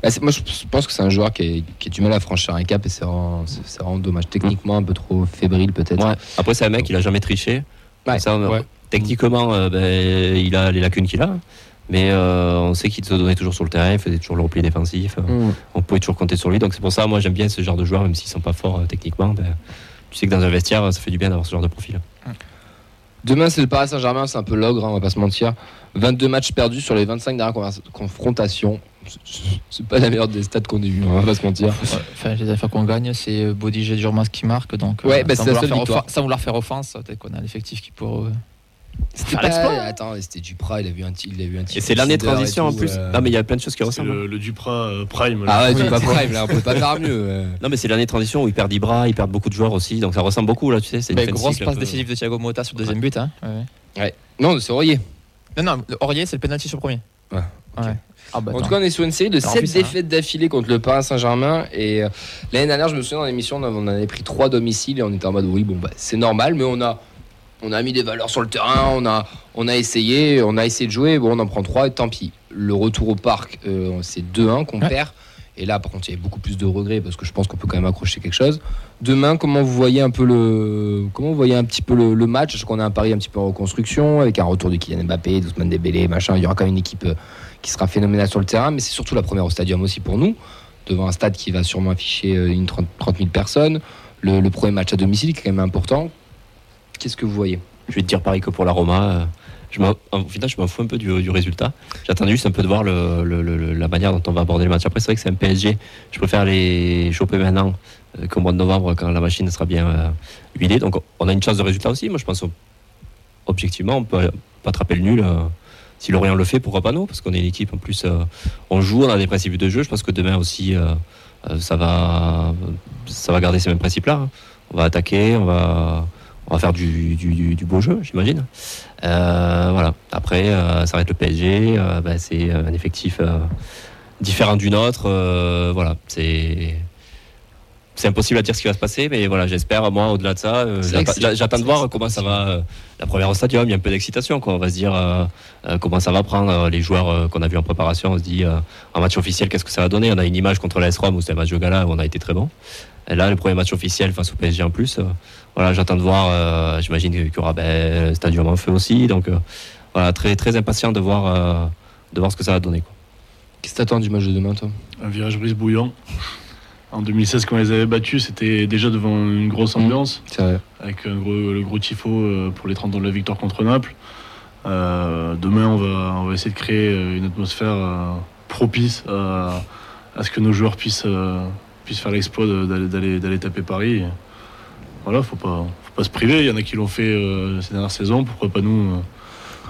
Bah, moi, je pense que c'est un joueur qui, est- qui a du mal à franchir un cap et c'est vraiment, vraiment dommage. Techniquement, un peu trop fébrile, peut-être. ouais. après, c'est un mec, il a jamais triché. Ouais. Ça, on- Ouais. Techniquement, euh, ben, il a les lacunes qu'il a. Mais euh, on sait qu'il se donnait toujours sur le terrain, il faisait toujours le repli défensif. Mm. on pouvait toujours compter sur lui. Donc c'est pour ça, moi j'aime bien ce genre de joueurs, même s'ils sont pas forts euh, techniquement. ben, tu sais que dans un vestiaire, ça fait du bien d'avoir ce genre de profil. Demain, c'est le Paris Saint-Germain, c'est un peu l'ogre, hein, on va pas se mentir. 22 matchs perdus sur les 25 dernières confrontations. C'est- pas la meilleure des stats qu'on ait eu, on va pas se mentir. Enfin, les affaires qu'on gagne, c'est euh, Bodiger Durmas qui marque. Donc, euh, Ouais, bah, sans, vouloir seule faire victoire. offen- sans vouloir faire offense, peut-être qu'on a l'effectif qui pour. C'était pas-. Attends, c'était Duprat, il a vu un il a vu un Et c'est l'année de transition en plus. euh. Non mais il y a plein de choses qui ressemblent. le, le Duprat euh, Prime. là. Ah ouais, Oui. Duprat Prime, là, on peut pas faire mieux. euh. Non mais c'est l'année de transition où ils perdent Ibra, ils perdent beaucoup de joueurs aussi, donc ça ressemble beaucoup là, tu sais. C'est une de grosse passe décisive de Thiago Motta sur le deuxième but. Hein. Ouais. Non, c'est Aurier. Non, non, Aurier, c'est le penalty sur le premier. Ouais, Ouais. Ah, bah, En tout cas, on est sur une série de Alors, 7 en plus, hein. défaites d'affilée contre le Paris Saint-Germain. Et euh, l'année dernière, je me souviens dans l'émission, on, avait- on avait pris 3 domiciles et on était en mode oui, bon, bah, c'est normal, mais on a, on a mis des valeurs sur le terrain, on a, on a essayé, on a essayé de jouer, bon, on en prend 3 et tant pis. Le retour au parc, euh, c'est 2-1 qu'on Ouais. perd. Et là, par contre, il y a beaucoup plus de regrets parce que je pense qu'on peut quand même accrocher quelque chose. Demain, comment vous voyez un peu le, comment vous voyez un petit peu le, le match? Je qu'on a un pari un petit peu en reconstruction avec un retour de Kylian Mbappé, d'Ousmane Dembélé, machin. Il y aura quand même une équipe euh, qui sera phénoménale sur le terrain, mais c'est surtout la première au stadium aussi pour nous, devant un stade qui va sûrement afficher euh, une 30, 30 000 personnes. Le, le premier match à domicile qui est quand même important. Qu'est-ce que vous voyez? Je vais te dire pareil que pour la Roma. euh, au final, je m'en fous un peu du, résultat. J'attends juste un peu de voir la manière dont on va aborder le match. Après, c'est vrai que c'est un PSG. Je préfère les choper maintenant euh, qu'au mois de novembre quand la machine sera bien euh, huilée. Donc, on a une chance de résultat aussi. Moi, je pense objectivement, on peut, peut attraper le nul. euh, si Lorient le fait, pourquoi pas nous Parce qu'on est une équipe en plus. euh, on joue, on a des principes de jeu. Je pense que demain aussi, euh, euh, ça, va, ça va garder ces mêmes principes-là. hein. On va attaquer, on va, on va faire du, du- du- du beau jeu, j'imagine. Euh, voilà. Après, euh, ça va être le PSG. euh, bah, c'est un effectif différent du nôtre. voilà. C'est. C'est impossible à dire ce qui va se passer, mais voilà, j'espère, moi, au-delà de ça, j'attends de voir comment ça va. la première au stadium, il y a un peu d'excitation, quoi. On va se dire comment ça va prendre les joueurs qu'on a vus en préparation. On se dit en match officiel, qu'est-ce que ça va donner? On a une image contre l'AS Rome où c'était un match de gala où on a été très bon. Et là, le premier match officiel face au PSG en plus. Voilà, j'attends de voir. euh, J'imagine qu'il y aura ben, le stadium en feu aussi. Donc euh, voilà, très très impatient de voir euh, de voir ce que ça va donner. Quoi. Qu'est-ce que t'attends du match de demain, toi? Un virage brise bouillant. En 2016, quand on les avait battus, c'était déjà devant une grosse ambiance, C'est vrai. avec un gros- le gros tifo pour les 30 ans de la victoire contre Naples. Euh, demain, on va, on va essayer de créer une atmosphère euh, propice à, à ce que nos joueurs puissent, euh, puissent faire l'exploit de- d'aller- d'aller d'aller taper Paris. Voilà, faut pas, faut pas se priver. Il y en a qui l'ont fait euh, ces dernières saisons, pourquoi pas nous euh?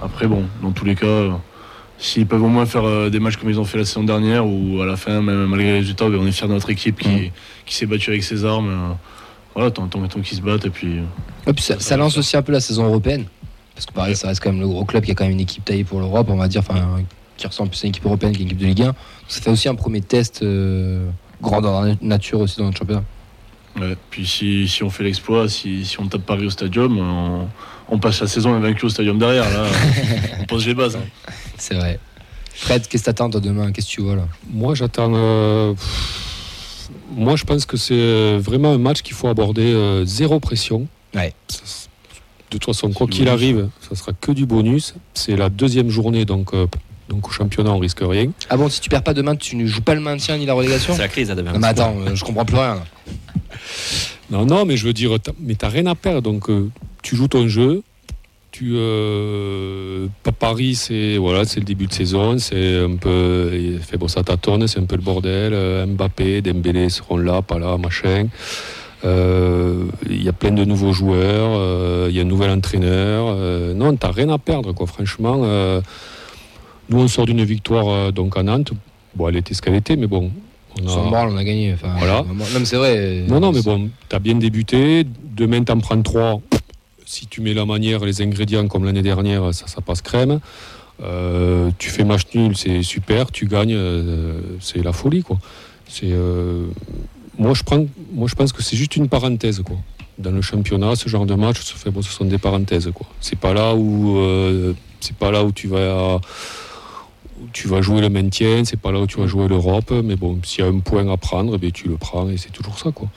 Après, bon, dans tous les cas, euh, s'ils peuvent au moins faire des matchs comme ils ont fait la saison dernière, ou à la fin, même malgré les résultats, ben, on est fiers de notre équipe qui, qui s'est battue avec ses armes. voilà, tant, tant, tant qu'ils se battent, et puis. Et puis ça, ça lance aussi un peu la saison européenne. Parce que pareil, ça reste quand même le gros club qui a quand même une équipe taillée pour l'Europe, on va dire, enfin, qui ressemble plus à une équipe européenne qu'à une équipe de Ligue 1. Donc ça fait aussi un premier test euh, grandeur nature aussi dans notre championnat. Ouais. Puis si, si on fait l'exploit, si, si on tape Paris au stadium, on, on passe la saison invaincu au stadium derrière. Là, [laughs] on pose les bases. hein. C'est vrai. Fred, qu'est-ce que t'attends toi demain? Qu'est-ce que tu vois là? Moi, j'attends. euh, moi, je pense que c'est euh, vraiment un match qu'il faut aborder euh, zéro pression. Ouais. De toute façon, quoi qu'il bonus. arrive, ça sera que du bonus. C'est la deuxième journée, donc, euh, donc au championnat, on risque rien. Ah bon, si tu perds pas demain, tu ne joues pas le maintien ni la relégation C'est la crise à demain. Non mais attends, euh, je comprends plus rien. là. Non, non, mais je veux dire, t'as- mais t'as rien à perdre. Donc, euh, tu joues ton jeu. Tu, euh, pas Paris, c'est voilà, c'est le début de saison, c'est un peu, fait bon, ça tâtonne, c'est un peu le bordel. Euh, Mbappé, Dembélé seront là, pas là, machin. Euh, Il y a plein de nouveaux joueurs, euh, il y a un nouvel entraîneur. euh, non, t'as rien à perdre, quoi. Franchement, euh, nous on sort d'une victoire euh, donc à Nantes. Bon, elle était ce qu'elle était, mais bon, on Sans moral, on a gagné. Enfin, Voilà. Non mais c'est vrai. non, non, mais bon, tu as bien débuté. Demain, tu en prends trois. Si tu mets la manière, les ingrédients comme l'année dernière, ça, ça passe crème. Euh, tu fais match nul, c'est super. Tu gagnes, euh, c'est la folie, quoi. C'est, euh, moi, je prends, moi, je pense que c'est juste une parenthèse, quoi. Dans le championnat, ce genre de match, ce, sont des parenthèses, quoi. C'est pas là où, euh, c'est pas là où tu vas. Tu vas jouer le maintien, c'est pas là où tu vas jouer l'Europe, mais bon, s'il y a un point à prendre, ben, tu le prends et c'est toujours ça, quoi.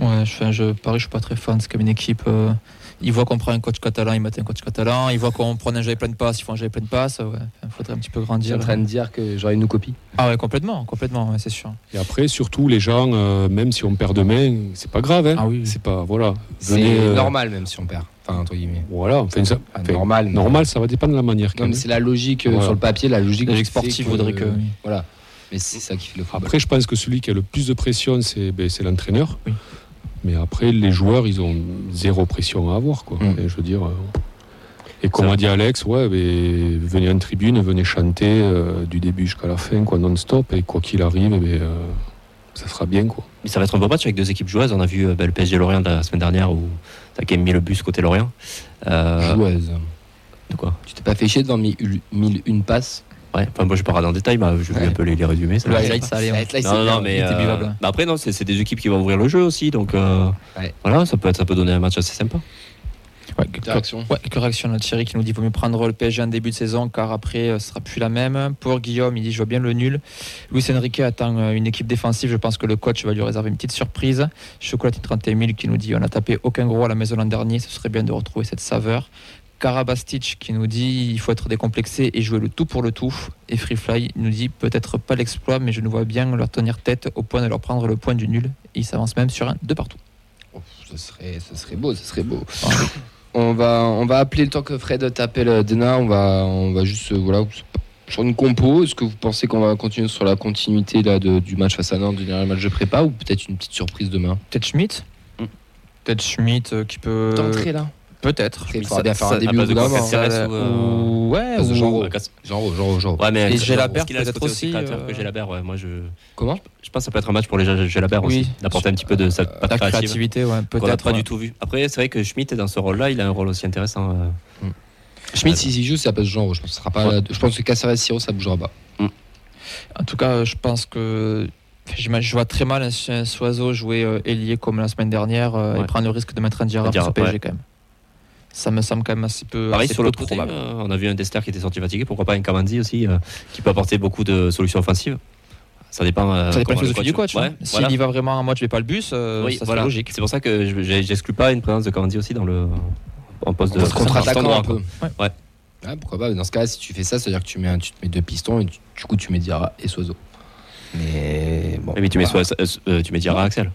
Ouais, je, je, Paris, je suis pas très fan. C'est comme une équipe. euh, ils voient qu'on prend un coach catalan, ils mettent un coach catalan. Ils voient qu'on prend un jeu plein de passes, ils font un jeu plein de passes. Ouais, il faudrait un petit peu Tu es grandir. en train de dire que j'aurais une copie. Ah ouais, complètement, complètement, ouais, c'est sûr. Et après, surtout, les gens, euh, même si on perd demain, c'est pas grave. Hein. Ah oui. C'est pas, voilà. C'est euh, normal même si on perd. Enfin, entre guillemets. Voilà, enfin, ça- Enfin, enfin, normal. mais- normal, ça va dépendre de la manière. Non, mais c'est la logique euh, Voilà. sur le papier, la logique. La logique sportive que- voudrait que. oui. Voilà. Mais c'est ça qui fait le football. Après, je pense que celui qui a le plus de pression, c'est ben, l'entraîneur. Oui. Mais après, les joueurs, ils ont zéro pression à avoir. Quoi. Mm. Et je veux dire. euh, Et comme a dit Alex, ouais, venez en tribune, venez chanter euh, du début jusqu'à la fin, quoi, non-stop. Et quoi qu'il arrive, eh ben, euh, ça sera bien. Quoi. Mais ça va être un beau match avec deux équipes joueuses. On a vu ben, le PSG Lorient de la semaine dernière où ça a quand même mis le bus côté Lorient. Euh, Joueuse. de quoi? Tu t'es pas fait chier devant mille, mille une passes? Ouais, enfin, moi je vais pas dans le détail, mais j'ai vu Ouais. un peu les, les ça Le highlight, ça allait. là, Non, non, mais euh, bah après, non, c'est des équipes qui vont ouvrir le jeu aussi, donc euh, Ouais. voilà, ça peut, être, ça peut donner un match assez sympa. Ouais, réactions de Thierry qui nous dit qu'il vaut mieux prendre le PSG en début de saison car après euh, ce sera plus la même. Pour Guillaume, il dit je vois bien le nul. Luis Enrique attend une équipe défensive. Je pense que le coach va lui réserver une petite surprise. Chocolatine 31 000 qui nous dit on a tapé aucun gros à la maison l'an dernier. Ce serait bien de retrouver cette saveur. Karabastich qui nous dit il faut être décomplexé et jouer le tout pour le tout. Et Freefly nous dit peut-être pas l'exploit, mais je nous vois bien leur tenir tête au point de leur prendre le point du nul. Et il s'avance même sur un de partout. Oh, ce serait, ce serait beau, ce serait beau. on va, on va appeler le temps que Fred t'appelle euh, Dena. On va, on va juste, euh, voilà, sur une compo. Est-ce que vous pensez qu'on va continuer sur la continuité là de- du match face à Nantes, du dernier match de prépa, ou peut-être une petite surprise demain? Peut-être Schmidt Mm. Peut-être Schmidt euh, qui peut. D'entrée là. Peut-être. Il faudra ça- bien faire un début de. Caceres Euh, ou, euh, Ouais, ou- Casse- Genre, genre, genre. Ouais, mais Et Gélabert, parce qu'il a ce peut-être aussi, que Gélabert, ouais, moi je, Comment je pense que ça peut être un match pour les Gé- Gélabert Oui. aussi, d'apporter un petit peu de sa La créativité, ouais, qu'on n'a peut-être. pas du tout vu. Après, c'est vrai que Schmitt est dans ce rôle-là, il a un rôle aussi intéressant. euh. Schmidt, s'il s'y joue, ça passe genre. Je pense sera pas. Je pense que Caceres Siro, ça bougera pas. En tout cas, je pense que. Je vois très mal un, un Soiseau jouer euh, ailier comme la semaine dernière euh, et prendre le risque de mettre un Diarra Un sur PSG ouais. quand même. Ça me semble quand même assez peu. Pareil assez sur l'autre côté, probable. euh, on a vu un Dester qui était sorti fatigué, pourquoi pas un Kamandi aussi, euh, qui peut apporter beaucoup de solutions offensives. Ça dépend. euh, Ça dépend de la philosophie du coach. Ouais, hein. S'il voilà. y va vraiment en mode je vais pas le bus, euh, Oui, ça voilà. serait logique. C'est pour ça que j'exclus pas une présence de Kamandi aussi dans le en poste de En contre-attaquant un peu. Ouais. Ouais. Ouais, pourquoi pas. Dans ce cas, si tu fais ça, c'est-à-dire que tu mets, un- tu te mets deux pistons et tu- du coup, tu mets Diarra et Soiseau. Mais bon. Mais tu mets, euh, tu mets Diarra Axel.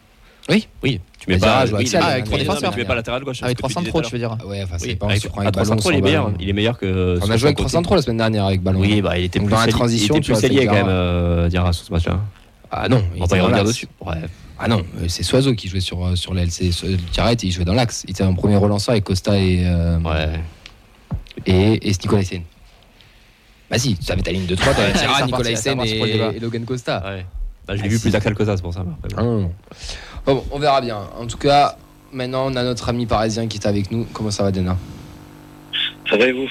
Oui. Oui, tu mets pas. joue oui, Ah, avec oui, trois non, défenseurs. mais Tu mets pas latéral gauche. Avec ce que 300 disais trop, tout à tu veux dire. Ouais, enfin, c'est Oui, pas avec, à avec 300 ballon, il est meilleur. Il est meilleur que. On a joué avec son côté. 303 la semaine dernière avec ballon. Oui, bah, il était plus dans la transition, il tu plus allié quand même, Diarra. euh, Diarra sur ce match-là. Ah non, On va y revenir dessus. Ouais. Ah non, euh, c'est Soiseau qui jouait sur, euh, sur l'aile. C'est Tiaret, il jouait dans l'axe. Il était en premier relanceur avec Costa et, euh, Ouais. et, et Nicolaisen. Bah si, tu avais ta ligne de 3, tu avais Ouais, Tiaret, c'est Nicolaisen reparti, c'est reparti pour le et, et Logan Costa. Ouais. Bah, je l'ai Ah, vu si. plus Axel que ça, c'est pour ça. après. Ah non, non. Bon, bon, on verra bien. En tout cas, maintenant, on a notre ami parisien qui est avec nous. Comment ça va, Dena Ça va et vous?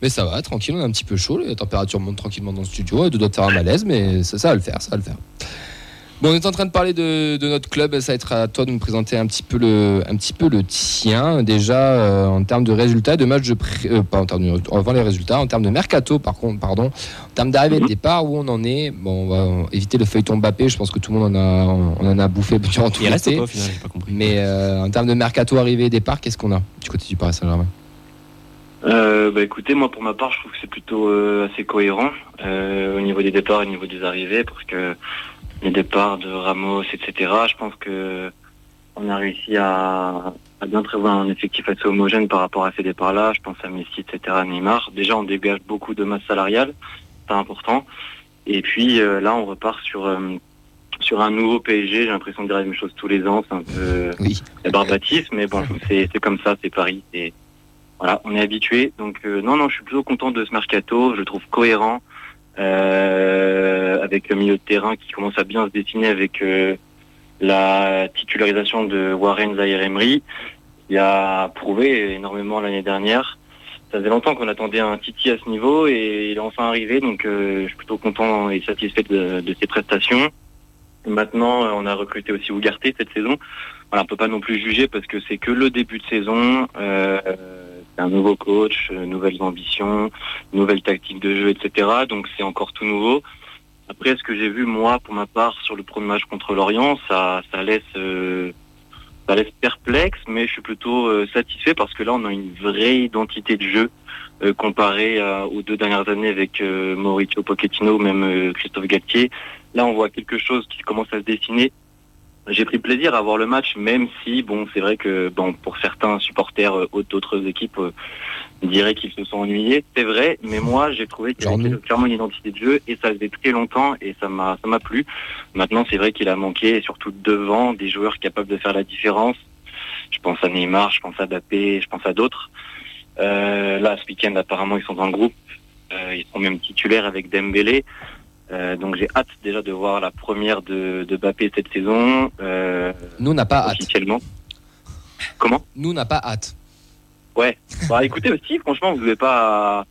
Mais ça va, tranquille, on est un petit peu chaud. La température monte tranquillement dans le studio. Elle doit faire un malaise, mais ça, ça va le faire, ça va le faire. Bon, on est en train de parler de, de notre club. Ça va être à toi de nous présenter un petit peu le, un petit peu le tien. Déjà, euh, en termes de résultats, de matchs de pré- euh, pas en termes de, avant les résultats, en termes de mercato, par contre, pardon, en termes d'arrivée et de départ, où on en est. Bon, on va éviter le feuilleton Mbappé. Je pense que tout le monde en a, on en a bouffé [laughs] durant tout Il reste ou l'été. pas au final J'ai pas compris. Mais euh, en termes de mercato arrivée et départ, qu'est-ce qu'on a du côté du Paris Saint-Germain? Euh, bah écoutez, moi pour ma part, je trouve que c'est plutôt euh, assez cohérent euh, au niveau des départs et au niveau des arrivées, parce que les départs de Ramos, etc. Je pense que on a réussi à, à bien prévoir un effectif assez homogène par rapport à ces départs-là. Je pense à Messi, etc. Neymar. Déjà, on dégage beaucoup de masse salariale, c'est important. Et puis euh, là, on repart sur euh, sur un nouveau PSG. J'ai l'impression de dire la même chose tous les ans. C'est un peu Oui. barbatif, mais bon, [laughs] c'est comme ça, c'est Paris. Et voilà, on est habitué. Donc euh, non, non, je suis plutôt content de ce mercato. Je le trouve cohérent avec le milieu de terrain qui commence à bien se dessiner avec euh, la titularisation de Warren Zaire Emery, qui a prouvé énormément l'année dernière. Ça faisait longtemps qu'on attendait un Titi à ce niveau et il est enfin arrivé, donc euh, je suis plutôt content et satisfait de, ses prestations. Maintenant, euh, on a recruté aussi Ougarté cette saison. On peut pas non plus juger parce que c'est que le début de saison. Euh, un nouveau coach, euh, nouvelles ambitions, nouvelles tactiques de jeu, etc. Donc c'est encore tout nouveau. Après, ce que j'ai vu moi, pour ma part, sur le premier match contre l'Orient, ça, ça laisse, euh, ça laisse perplexe, mais je suis plutôt euh, satisfait parce que là, on a une vraie identité de jeu euh, comparée à- aux deux dernières années avec euh, Mauricio Pochettino, même euh, Christophe Galtier. Là, on voit quelque chose qui commence à se dessiner. J'ai pris plaisir à voir le match, même si, bon, c'est vrai que, bon, pour certains supporters euh, d'autres équipes euh, diraient qu'ils se sont ennuyés. C'est vrai, mais moi, j'ai trouvé qu'il avait clairement une identité de jeu et ça faisait très longtemps et ça m'a, ça m'a plu. Maintenant, c'est vrai qu'il a manqué, et surtout devant, des joueurs capables de faire la différence. Je pense à Neymar, je pense à Mbappé, je pense à d'autres. Euh, là, ce week-end, apparemment, ils sont dans le groupe. Euh, ils sont même titulaires avec Dembélé. Euh, donc j'ai hâte déjà de voir la première de, de Mbappé cette saison, euh, Nous, on n'a pas hâte. officiellement. Comment Nous, on n'a pas hâte. Ouais. Bah écoutez aussi, franchement, vous n'avez pas,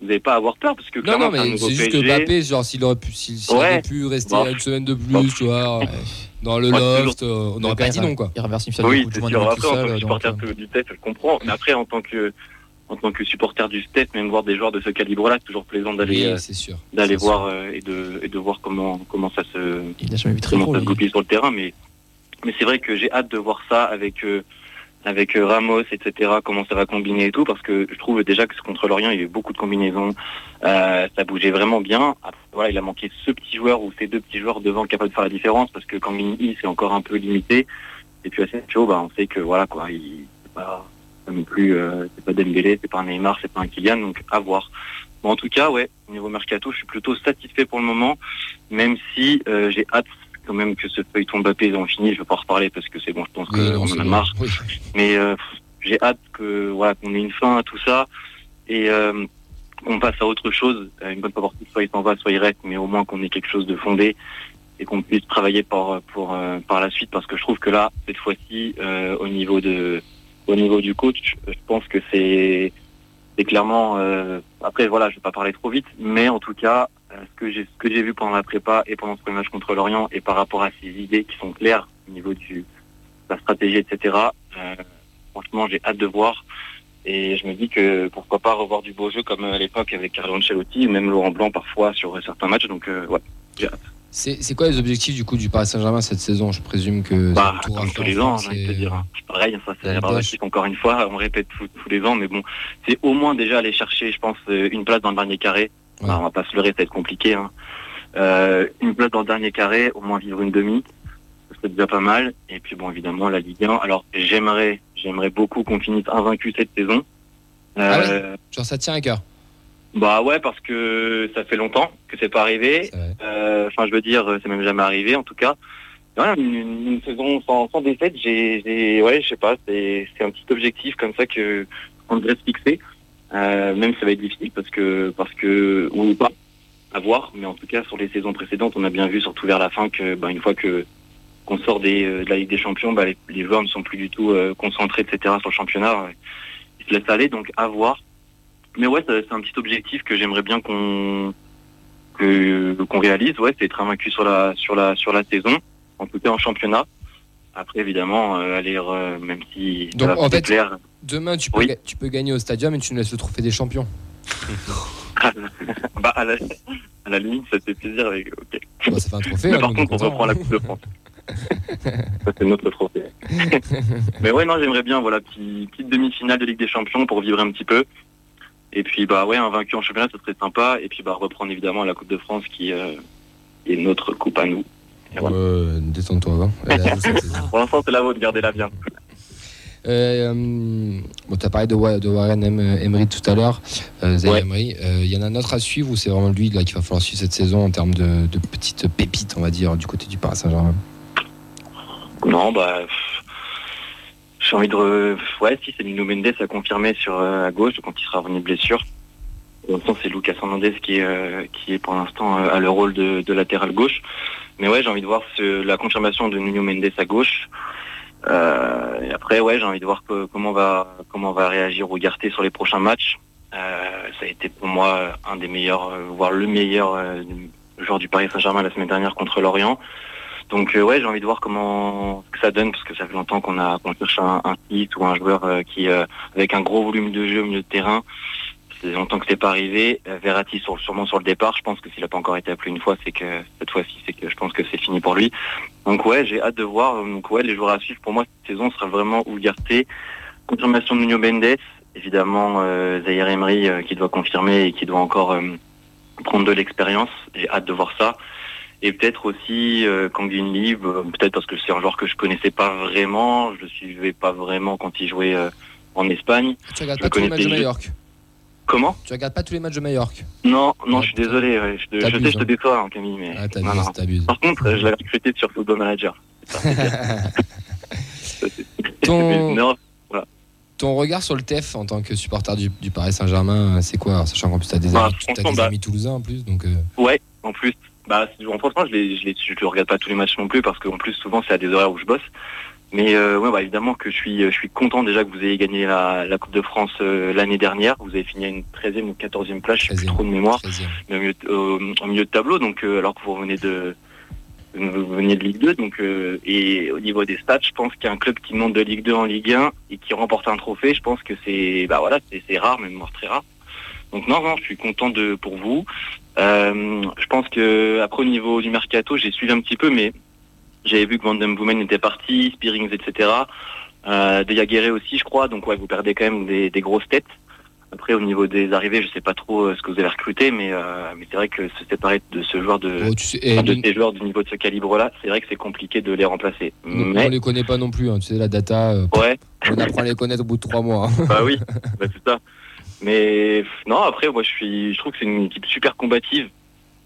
vous n'avez pas à avoir peur parce que Non, non, mais c'est juste que. Mbappé, genre, s'il aurait pu, s'il Ouais. avait pu rester Bon. une semaine de plus, Bon. tu vois, [laughs] dans le Moi, loft, euh, on n'aurait pas dit non, quoi. Il reverse une finale Oui, c'est sûr. tout Après, en tant seul, que supporter euh, du test, je comprends. Mais après, en tant que, en tant que supporter du test, même voir des joueurs de ce calibre-là, c'est toujours plaisant d'aller, Oui, euh, d'aller voir euh, et de, et de voir comment, comment ça se, Il n'a jamais vu très comment gros. ça se lui. goupille sur le terrain. Mais, mais c'est vrai que j'ai hâte de voir ça avec, euh, avec Ramos, etc. Comment ça va combiner et tout, parce que je trouve déjà que contre l'Orient, il y a eu beaucoup de combinaisons. Euh, ça bougeait vraiment bien. Après, voilà, il a manqué ce petit joueur ou ces deux petits joueurs devant capables de faire la différence, parce que quand Mini c'est encore un peu limité. Et puis Asensio, bah, on sait que voilà quoi, il c'est pas, non plus, euh, c'est pas Dembélé, c'est pas un Neymar, c'est pas un Kylian, donc à voir. Bon, en tout cas, ouais, au niveau mercato, je suis plutôt satisfait pour le moment, même si euh, j'ai hâte quand même que ce feuilleton Mbappé en fini. Je vais pas en reparler parce que c'est bon, je pense Oui, qu'on en a marre. Oui. Mais euh, j'ai hâte que voilà qu'on ait une fin à tout ça et qu'on passe à autre chose. Une bonne toutes, soit il s'en va, soit il reste, mais au moins qu'on ait quelque chose de fondé et qu'on puisse travailler par pour par la suite parce que je trouve que là cette fois-ci euh, au niveau de au niveau du coach, je pense que c'est clairement euh, après voilà, je vais pas parler trop vite, mais en tout cas euh, ce que j'ai ce que j'ai vu pendant la prépa et pendant ce premier match contre l'Orient et par rapport à ces idées qui sont claires au niveau du la stratégie, etc. euh, franchement, j'ai hâte de voir. Et je me dis que pourquoi pas revoir du beau jeu comme à l'époque avec Carlo Ancelotti, même Laurent Blanc parfois sur certains matchs. Donc, ouais. C'est c'est quoi les objectifs du coup du Paris Saint-Germain cette saison? Je présume que Bah, comme tous les ans, j'ai envie de te dire. hein. C'est pareil, ça c'est relatif encore une fois, on répète tous, les ans, mais bon, c'est au moins déjà aller chercher, je pense, euh, une place dans le dernier carré. Ouais. Bah, on va pas se leurrer, ça va être compliqué. Hein. Euh, une place dans le dernier carré, au moins vivre une demi, ce serait déjà pas mal. Et puis bon, évidemment, la Ligue 1. Alors j'aimerais, j'aimerais beaucoup qu'on finisse invaincu cette saison. Ah Euh, Genre, ça tient à cœur. Bah ouais, parce que ça fait longtemps que c'est pas arrivé. Euh, Enfin, je veux dire, c'est même jamais arrivé en tout cas. Ouais, une, saison sans, sans défaite, j'ai, j'ai- ouais, je sais pas, c'est, c'est un petit objectif comme ça que qu'on devrait se fixer. Euh, même si ça va être difficile parce que parce que ou pas, à voir. Mais en tout cas, sur les saisons précédentes, on a bien vu, surtout vers la fin, que bah, une fois que qu'on sort des, euh, de la Ligue des Champions, bah, les, les joueurs ne sont plus du tout euh, concentrés, etc. sur le championnat. Ils se laissent aller, donc à voir. Mais ouais, c'est un petit objectif que j'aimerais bien qu'on que qu'on réalise. Ouais, c'est être invaincu sur la sur la sur la saison, en tout cas en championnat. Après, évidemment, euh, aller euh, même si Donc, ça va en fait-. Demain, tu peux, Oui. tu peux gagner au stadium et tu nous laisses le trophée des champions. [laughs] bah, à la, à la limite, ça fait plaisir. Avec, ok. Bah, ça fait un trophée. Mais hein, par contre, on reprend la hein. Coupe de France. ça, c'est notre trophée. [laughs] Mais ouais, non, j'aimerais bien, voilà, petit- petite demi-finale de Ligue des Champions pour vivre un petit peu. Et puis, bah ouais, un vaincu en championnat, ça serait sympa. Et puis, bah, reprendre évidemment la Coupe de France qui euh, est notre coupe à nous. Voilà. Détends-toi. hein. [laughs] Pour l'instant, c'est la vôtre, gardez-la bien. Euh, hum, bon, tu as parlé de, Wa- de Warren Em- Emery tout à l'heure, euh, Ouais. Euh, Il y en a un autre à suivre ou c'est vraiment lui là, qu'il va falloir suivre cette saison en termes de, de petites pépites, on va dire, du côté du Paris Saint-Germain? Non, bah. J'ai envie de. re- Ouais, si, c'est Nuno Mendes à confirmer sur euh, à gauche quand il sera revenu blessure. Pour l'instant, c'est Lucas Hernandez qui euh, qui est pour l'instant euh, à le rôle de, de latéral gauche. Mais ouais, j'ai envie de voir ce- la confirmation de Nuno Mendes à gauche. Euh, et après, ouais, j'ai envie de voir que- comment va comment va réagir Ugarte sur les prochains matchs. Euh, ça a été pour moi un des meilleurs, euh, voire le meilleur euh, joueur du Paris Saint-Germain la semaine dernière contre l'Orient. Donc euh, ouais, j'ai envie de voir comment que ça donne parce que ça fait longtemps qu'on a qu'on cherche un, un site ou un joueur euh, qui euh, avec un gros volume de jeu au milieu de terrain. C'est longtemps que c'est pas arrivé. Euh, Verratti sur, sûrement sur le départ. Je pense que s'il a pas encore été appelé une fois, c'est que cette fois-ci, c'est que je pense que c'est fini pour lui. Donc ouais, j'ai hâte de voir. Donc ouais, les joueurs à suivre pour moi cette saison sera vraiment Ugarte, confirmation de Nuno Mendes, évidemment euh, Zaire Emery euh, qui doit confirmer et qui doit encore prendre de l'expérience. J'ai hâte de voir ça. Et peut-être aussi euh, Kangin Lee, euh, peut-être parce que c'est un joueur que je connaissais pas vraiment, je le suivais pas vraiment quand il jouait euh, en Espagne. Tu regardes Je pas tous les matchs de Majorque Comment Tu regardes pas tous les matchs de Majorque Non, non, Ouais, je suis désolé, ouais, je, te- je sais, je te déçois, hein, Camille, mais Ah, non, non. t'abuses. Par contre, je l'avais recruté sur Football Manager. [laughs] Ton, [laughs] Non, ton regard sur le TEF en tant que supporter du, du Paris Saint-Germain, c'est quoi Sachant qu'en plus, tu as des, Bah, amis, des bah- amis toulousains en plus. Donc, euh, Ouais, en plus, bah, franchement, je les, je les, je regarde pas tous les matchs non plus parce qu'en plus, souvent, c'est à des horaires où je bosse. Mais euh, ouais, bah, évidemment que je suis, je suis content déjà que vous ayez gagné la, la Coupe de France euh, l'année dernière. Vous avez fini à une 13e ou 14e place, je sais plus 13e. trop de mémoire, 13e. mais au milieu, de- au- milieu de tableau. Donc, euh, alors que vous revenez de vous veniez de Ligue 2, donc euh, et au niveau des stats, je pense qu'un club qui monte de Ligue 2 en Ligue 1 et qui remporte un trophée, je pense que c'est bah voilà, c'est rare, même voire très rare. Donc non, non, je suis content de pour vous. Euh, je pense que après au niveau du mercato, j'ai suivi un petit peu, mais j'avais vu que Van Boomen était parti, Spearings, etc. Euh, De Jaguerre aussi, je crois. Donc ouais, vous perdez quand même des, des grosses têtes. Après, au niveau des arrivées, je sais pas trop euh, ce que vous avez recruté, mais, euh, mais c'est vrai que se séparer de ce joueur de, oh, tu sais, et enfin, de ces joueurs du niveau de ce calibre-là, c'est vrai que c'est compliqué de les remplacer. on Mais les connaît pas non plus. hein. Tu sais, la data, euh, ouais, on apprend à les connaître au bout de trois mois. hein. bah oui, [laughs] bah, c'est ça. Mais non, après, moi, je suis, je trouve que c'est une équipe super combative.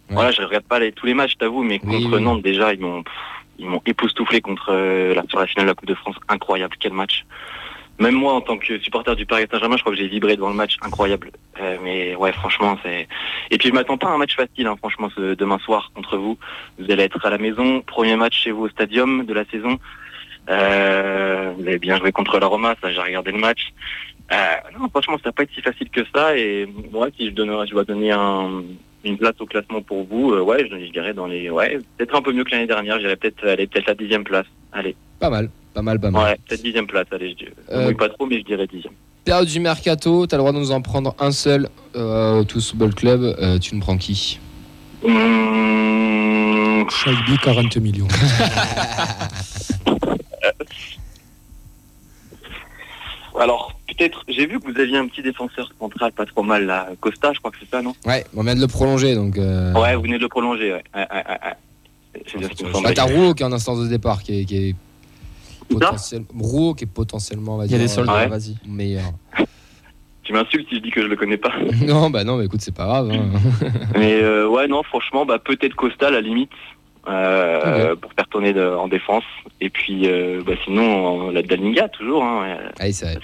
Ouais. Voilà, je regarde pas les- tous les matchs, t'avoue, mais contre oui. Nantes déjà, ils m'ont, ils m'ont époustouflé contre euh, la, sur la finale de la Coupe de France. Incroyable, quel match. Même moi, en tant que supporter du Paris Saint-Germain, je crois que j'ai vibré devant le match, incroyable. Euh, mais ouais, franchement, c'est. Et puis je m'attends pas à un match facile, hein, franchement, ce demain soir contre vous. Vous allez être à la maison, premier match chez vous au Stadium de la saison. Euh, vous avez bien joué contre la Roma, ça j'ai regardé le match. Euh, non, franchement, ça va pas être si facile que ça. Et moi, si je donnerais, je dois donner un, une place au classement pour vous, euh, ouais, je, je dirais dans les, ouais, peut-être un peu mieux que l'année dernière. Je dirais peut-être, aller peut-être la dixième place. Allez, Pas mal, pas mal, pas mal. ouais, peut-être dixième place. Allez, je Euh, pas trop, mais je dirais dixième. Période du mercato, tu as le droit de nous en prendre un seul euh, au Tous Football Club. Euh, tu nous prends qui? Mmh, Chalby, 40 millions. [laughs] [laughs] Alors, peut-être, j'ai vu que vous aviez un petit défenseur central pas trop mal, là. Costa, je crois que c'est ça, non? Ouais, on vient de le prolonger donc. euh, Ouais, vous venez de le prolonger, ouais. Ouais, ouais, ouais, ouais. C'est bien ce qui me Bah, t'as Rouault qui est en instance de départ, qui est, qui est ça? potentiel... Rouault qui est potentiellement, on va Il y a des soldats, Ouais. vas-y. meilleur. [laughs] Tu m'insultes si je dis que je le connais pas. [laughs] non, bah non, mais écoute, c'est pas grave. hein. [laughs] Mais euh, ouais, non, franchement, bah, peut-être Costa à la limite. euh, pour faire tourner de- en défense et puis euh, bah, sinon la Dalinga toujours hein, ouais. Allez, c'est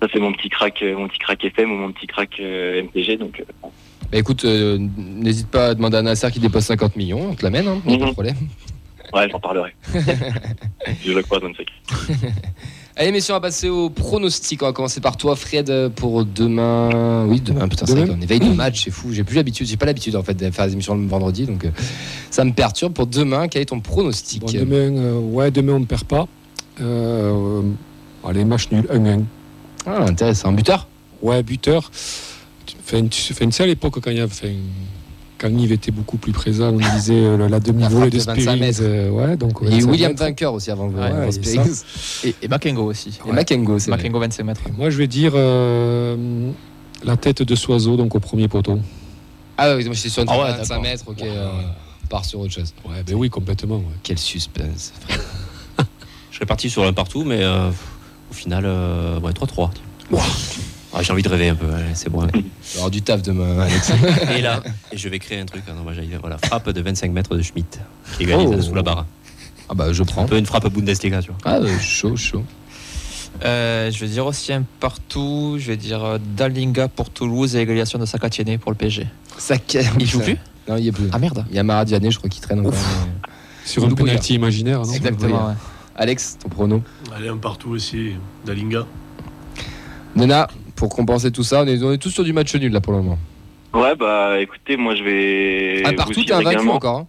ça c'est mon petit crack euh, mon petit crack FM ou mon petit crack euh, MTG donc euh, Bah écoute, euh, n'hésite pas à demander à Nasser qui dépose 50 millions, on te l'amène, hein, y a pas de Mhm. problème. ouais j'en parlerai [laughs] je le crois dans le sec [laughs] Allez, messieurs, on va passer au pronostic. On va commencer par toi, Fred, pour demain. Oui, demain, putain, c'est vrai qu'on éveille de match, c'est fou. J'ai plus l'habitude, j'ai pas l'habitude en fait de faire des émissions le vendredi, donc euh, ça me perturbe. Pour demain, quel est ton pronostic? Bon, demain, euh, ouais, demain, on ne perd pas. Euh, allez, match nul, 1-1. Ah, intéressant. Buteur? Ouais, buteur. Enfin, sais, à l'époque, quand, il y a- enfin, quand Yves était beaucoup plus présent, on disait euh, la, demi-volée de de 25 Spearings. mètres. euh, ouais, donc, Et 25 William. Vainqueur aussi avant vous. Ouais. Et, et Makengo aussi. Et Makengo, c'est. Makengo 25 mètres. Moi, je vais dire euh, la tête de Soiseau, donc au premier poteau. Ah oui, moi j'étais sur une Ah ouais, 25 d'accord. mètres, ok. Ouais. euh, on part sur autre chose. Ouais, ben oui, complètement. ouais. Quel suspense. [laughs] Je serais parti sur un partout, mais euh, au final, euh, ouais, 3-3. Ah, J'ai envie de rêver un peu, allez, c'est bon. allez. Il va y avoir du taf demain, Alex. [laughs] Et là, et je vais créer un truc. hein, non, dire, voilà, frappe de 25 mètres de Schmitt, qui égalise Oh. sous la barre. ah bah je Un prends. peu une frappe Bundesliga, tu vois. Ah, euh, chaud, chaud. Euh, je vais dire aussi un partout. Je vais dire euh, Dalinga pour Toulouse et égalisation de Sakatiene pour le PSG. Ça Il joue plus Non, il a plus. Ah merde. Il y a Maradiané, je crois, qui traîne encore. Sur un penalty imaginaire, non? Exactement. ouais. Alex, ton prono Allez, un partout aussi, Dalinga. Nena, pour compenser tout ça, on est, on est tous sur du match nul là pour le moment. ouais bah écoutez moi je vais un partout, t'es invaincu également. encore. hein.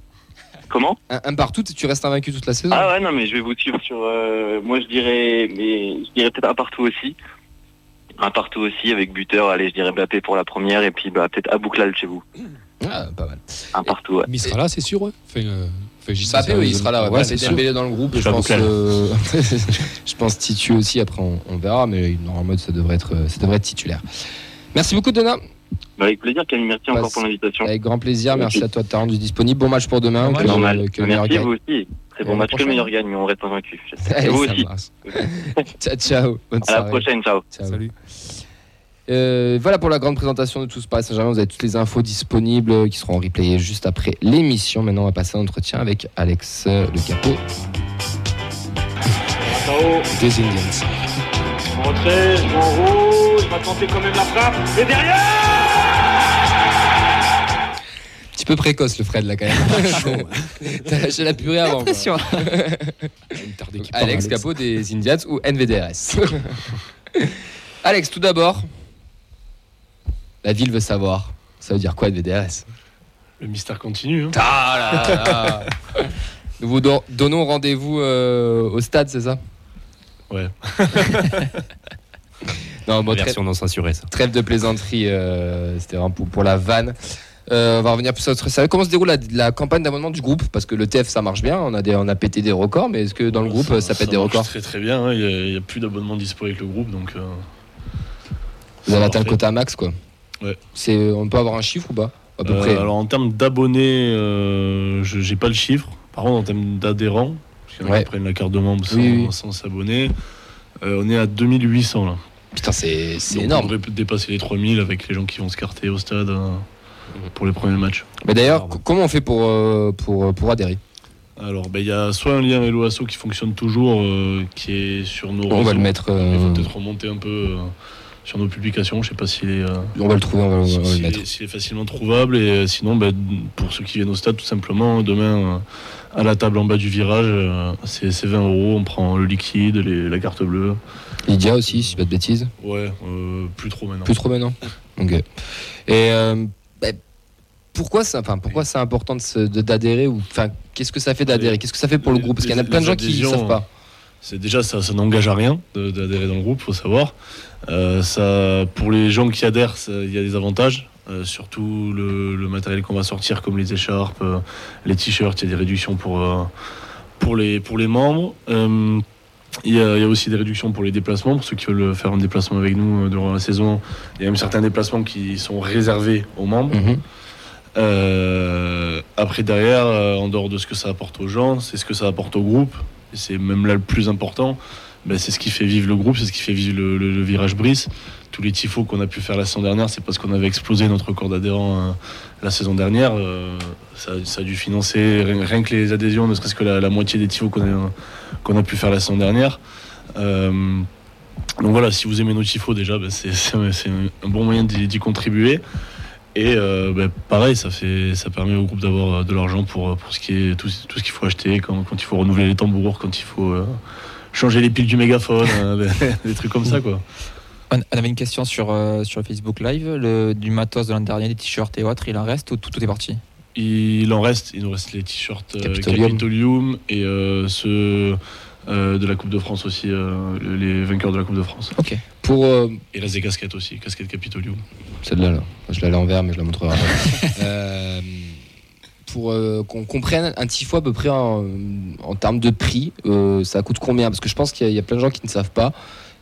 comment? Un, un partout, tu restes invaincu toute la saison. ah ouais non mais je vais vous suivre sur euh, moi je dirais mais je dirais peut-être un partout aussi un partout aussi avec buteur allez je dirais Mbappé pour la première et puis bah peut-être Abouklal chez vous Ah, pas mal. un partout ouais. Mais il sera là, c'est sûr. ouais. Enfin, euh, Mbappé, ça, oui, il euh, sera là. Ouais, Ouais, c'est. Dembélé dans le groupe. Je pense, euh, [laughs] je pense Titu aussi. Après, on, on verra, mais normalement, ça devrait être, ça devrait être titulaire. Merci beaucoup, Donna. Bah, avec plaisir Camille merci Bah, encore pour l'invitation Avec grand plaisir. Merci à toi de t'avoir rendu disponible. Bon match pour demain. Bon Que, normal que le meilleur merci gagne. vous aussi très bon la match que le meilleur gagne mais on reste [laughs] et vous aussi [laughs] ciao, ciao. Bonne à la prochaine ciao Ciao. Salut. Euh, voilà pour la grande présentation de Tous Paris Saint-Germain. Vous avez toutes les infos disponibles qui seront replayées juste après l'émission. Maintenant, on va passer à l'entretien avec Alex euh, Le Capot. Des Indians. Je en va tenter quand même la frappe. Et derrière Un petit peu précoce le Fred là quand même. [laughs] [laughs] T'as lâché la purée avant. Impression. [laughs] Part, Alex Capot des Indians ou NVDRS. Alex, tout d'abord, la ville veut savoir. Ça veut dire quoi NVDRS Le mystère continue. Hein. Ah là là. [laughs] Nous vous don- donnons rendez-vous euh, au stade, c'est ça? Ouais. [laughs] non, bon, trêve, Version non censurée, ça. trêve de plaisanterie, euh, c'était vraiment pour, pour la vanne. Euh, on va revenir plus sur notre sérieux. Comment se déroule la, la campagne d'abonnement du groupe? Parce que le TF ça marche bien, on a, des, on a pété des records, mais est-ce que dans le groupe ça, pète des records? Très très bien. hein. Il n'y a, plus d'abonnements dispo avec le groupe, donc euh, Vous avez atteint le quota max quoi Ouais. C'est, on peut avoir un chiffre ou pas À peu Euh, près. Alors en termes d'abonnés, euh, je j'ai pas le chiffre. Par contre, en termes d'adhérents, parce qu'il y en a Ouais. qui prennent la carte de membre sans Oui, oui. sans s'abonner, euh, on est à 2800 là. Putain, c'est, c'est Donc, énorme. On devrait dépasser les 3000 avec les gens qui vont se carter au stade pour les premiers matchs. Mais d'ailleurs, comment on fait pour, pour, pour adhérer? Alors, ben, il y a soit un lien Asso qui fonctionne toujours, qui est sur nos On va le mettre. Il faut peut-être remonter un peu sur nos publications. Je sais pas s'il est, euh, on va le trouver, on va, on va le s'il mettre. est- s'il est facilement trouvable. Et euh, sinon, ben, pour ceux qui viennent au stade, tout simplement, demain, euh, à la table en bas du virage, c'est c'est 20 euros. On prend le liquide, les- la carte bleue. Lydia aussi, si pas de bêtises. Ouais, euh, plus trop maintenant. Plus trop maintenant. Ok. Et euh, bah, pourquoi c'est enfin, pourquoi c'est important d'adhérer ou enfin qu'est-ce que ça fait d'adhérer? Qu'est-ce que ça fait pour le groupe? Parce qu'il y en a plein de gens qui ne savent pas. C'est déjà ça, ça n'engage à rien d'adhérer dans le groupe, faut savoir. Euh, ça, pour les gens qui adhèrent, il y a des avantages. Euh, surtout le, le matériel qu'on va sortir, comme les écharpes, euh, les t-shirts, il y a des réductions pour, euh, pour, les, pour les membres. Il y, a, il y a aussi des réductions pour les déplacements, pour ceux qui veulent faire un déplacement avec nous durant la saison. Il y a même certains déplacements qui sont réservés aux membres. Mhm. Après, derrière, en dehors de ce que ça apporte aux gens, c'est ce que ça apporte au groupe. Et c'est même là le plus important. Ben, c'est ce qui fait vivre le groupe, c'est ce qui fait vivre le, virage Brice. Tous les tifos qu'on a pu faire la saison dernière, c'est parce qu'on avait explosé notre record d'adhérents euh, la saison dernière. Euh, ça, a dû financer rien, que les adhésions, ne serait-ce que la, moitié des tifos qu'on a, pu faire la saison dernière. Euh, donc voilà, si vous aimez nos tifos déjà, ben, c'est un bon moyen d'y contribuer. Et ben, pareil, ça, permet au groupe d'avoir de l'argent pour, tout, ce qu'il faut acheter, quand, il faut renouveler les tambours, quand il faut changer les piles du mégaphone, [laughs] euh, des, trucs comme ça quoi. On on avait une question sur, euh, sur Facebook Live. Le, du matos de l'an dernier, des t-shirts et autres, il en reste ou tout, tout est parti? Il en reste, il nous reste les t-shirts euh, Capitolium. Capitolium et euh, ceux euh, de la Coupe de France aussi, euh, les vainqueurs de la Coupe de France. Pour euh, Et là, des casquettes aussi, casquettes Capitolium. celle-là, là. je l'ai à l'envers, mais je la montrerai après. [laughs] Euh, pour euh, qu'on comprenne un tifo à peu près en, en termes de prix, euh, ça coûte combien? Parce que je pense qu'il y, a- il y a plein de gens qui ne savent pas.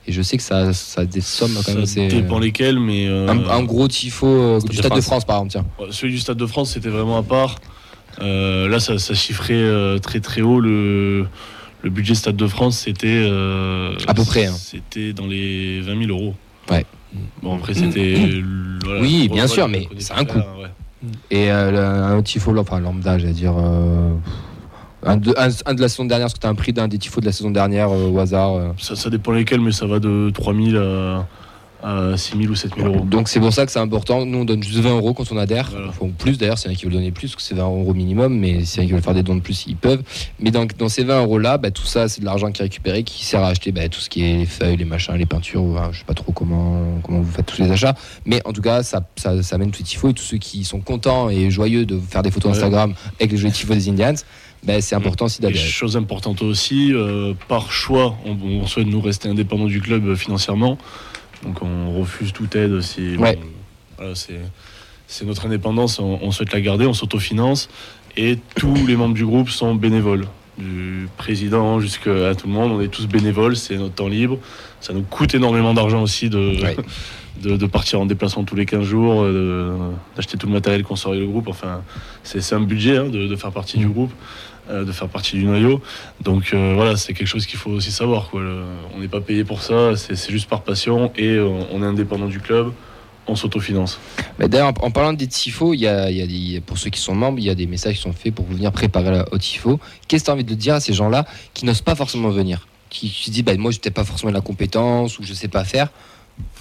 Et je sais que ça, ça a des sommes quand même. Ça dépend lesquels, mais euh, un, un gros tifo euh, du de Stade de France. Par exemple, tiens. Celui du Stade de France, c'était vraiment à part. Euh, là, ça, ça chiffrait euh, très très haut. Le, le budget Stade de France, c'était. euh, À peu près, hein. C'était dans les 20 000 euros. Ouais. Bon, après, c'était. voilà, Oui, bien sûr, mais c'est un coût. ouais. Et euh, un tifo, enfin lambda, j'allais dire. euh, un, de, la saison dernière, parce que tu as un prix d'un des tifos de la saison dernière euh, au hasard. Ça, ça dépend lesquels, mais ça va de 3 000 à, à 6 000 ou 7 000 euros. Donc c'est pour ça que c'est important. Nous, on donne juste 20 euros quand on adhère. Voilà. Enfin, plus d'ailleurs, s'il y en a qui veulent donner plus, parce que c'est 20 euros minimum, mais s'il y en a qui veulent faire des dons de plus, ils peuvent. Mais dans, dans ces 20 euros-là, bah, tout ça, c'est de l'argent qui est récupéré, qui sert à acheter bah, tout ce qui est les feuilles, les machins, les peintures. ou, hein, je sais pas trop comment, comment vous faites tous les achats. Mais en tout cas, ça, ça, ça amène tout les tifos et tous ceux qui sont contents et joyeux de faire des photos Ouais. Instagram avec les jolis tifos des Indians. bah, c'est important aussi d'adhérer. chose importante aussi, euh, par choix, on, on souhaite nous rester indépendant du club euh, financièrement. Donc on refuse toute aide si. Ouais. bon, voilà, c'est, notre indépendance, on, on souhaite la garder, on s'autofinance. Et tous les membres du groupe sont bénévoles. Du président jusqu'à tout le monde, on est tous bénévoles, c'est notre temps libre. Ça nous coûte énormément d'argent aussi de, Ouais. [laughs] de, de partir en déplacement tous les 15 jours, euh, d'acheter tout le matériel qu'on sort avec le groupe. Enfin, c'est, un budget hein, de, de faire partie du groupe, euh, de faire partie du noyau. Donc euh, voilà, c'est quelque chose qu'il faut aussi savoir. Quoi. Le- on n'est pas payé pour ça, c'est, juste par passion et euh, on est indépendant du club, on s'autofinance. Mais D'ailleurs, en parlant des tifos, il y a, il y a des- pour ceux qui sont membres, il y a des messages qui sont faits pour venir préparer au tifo. Qu'est-ce que tu as envie de dire à ces gens-là qui n'osent pas forcément venir? Qui se disent, bah, moi, je n'ai pas forcément la compétence ou je sais pas faire?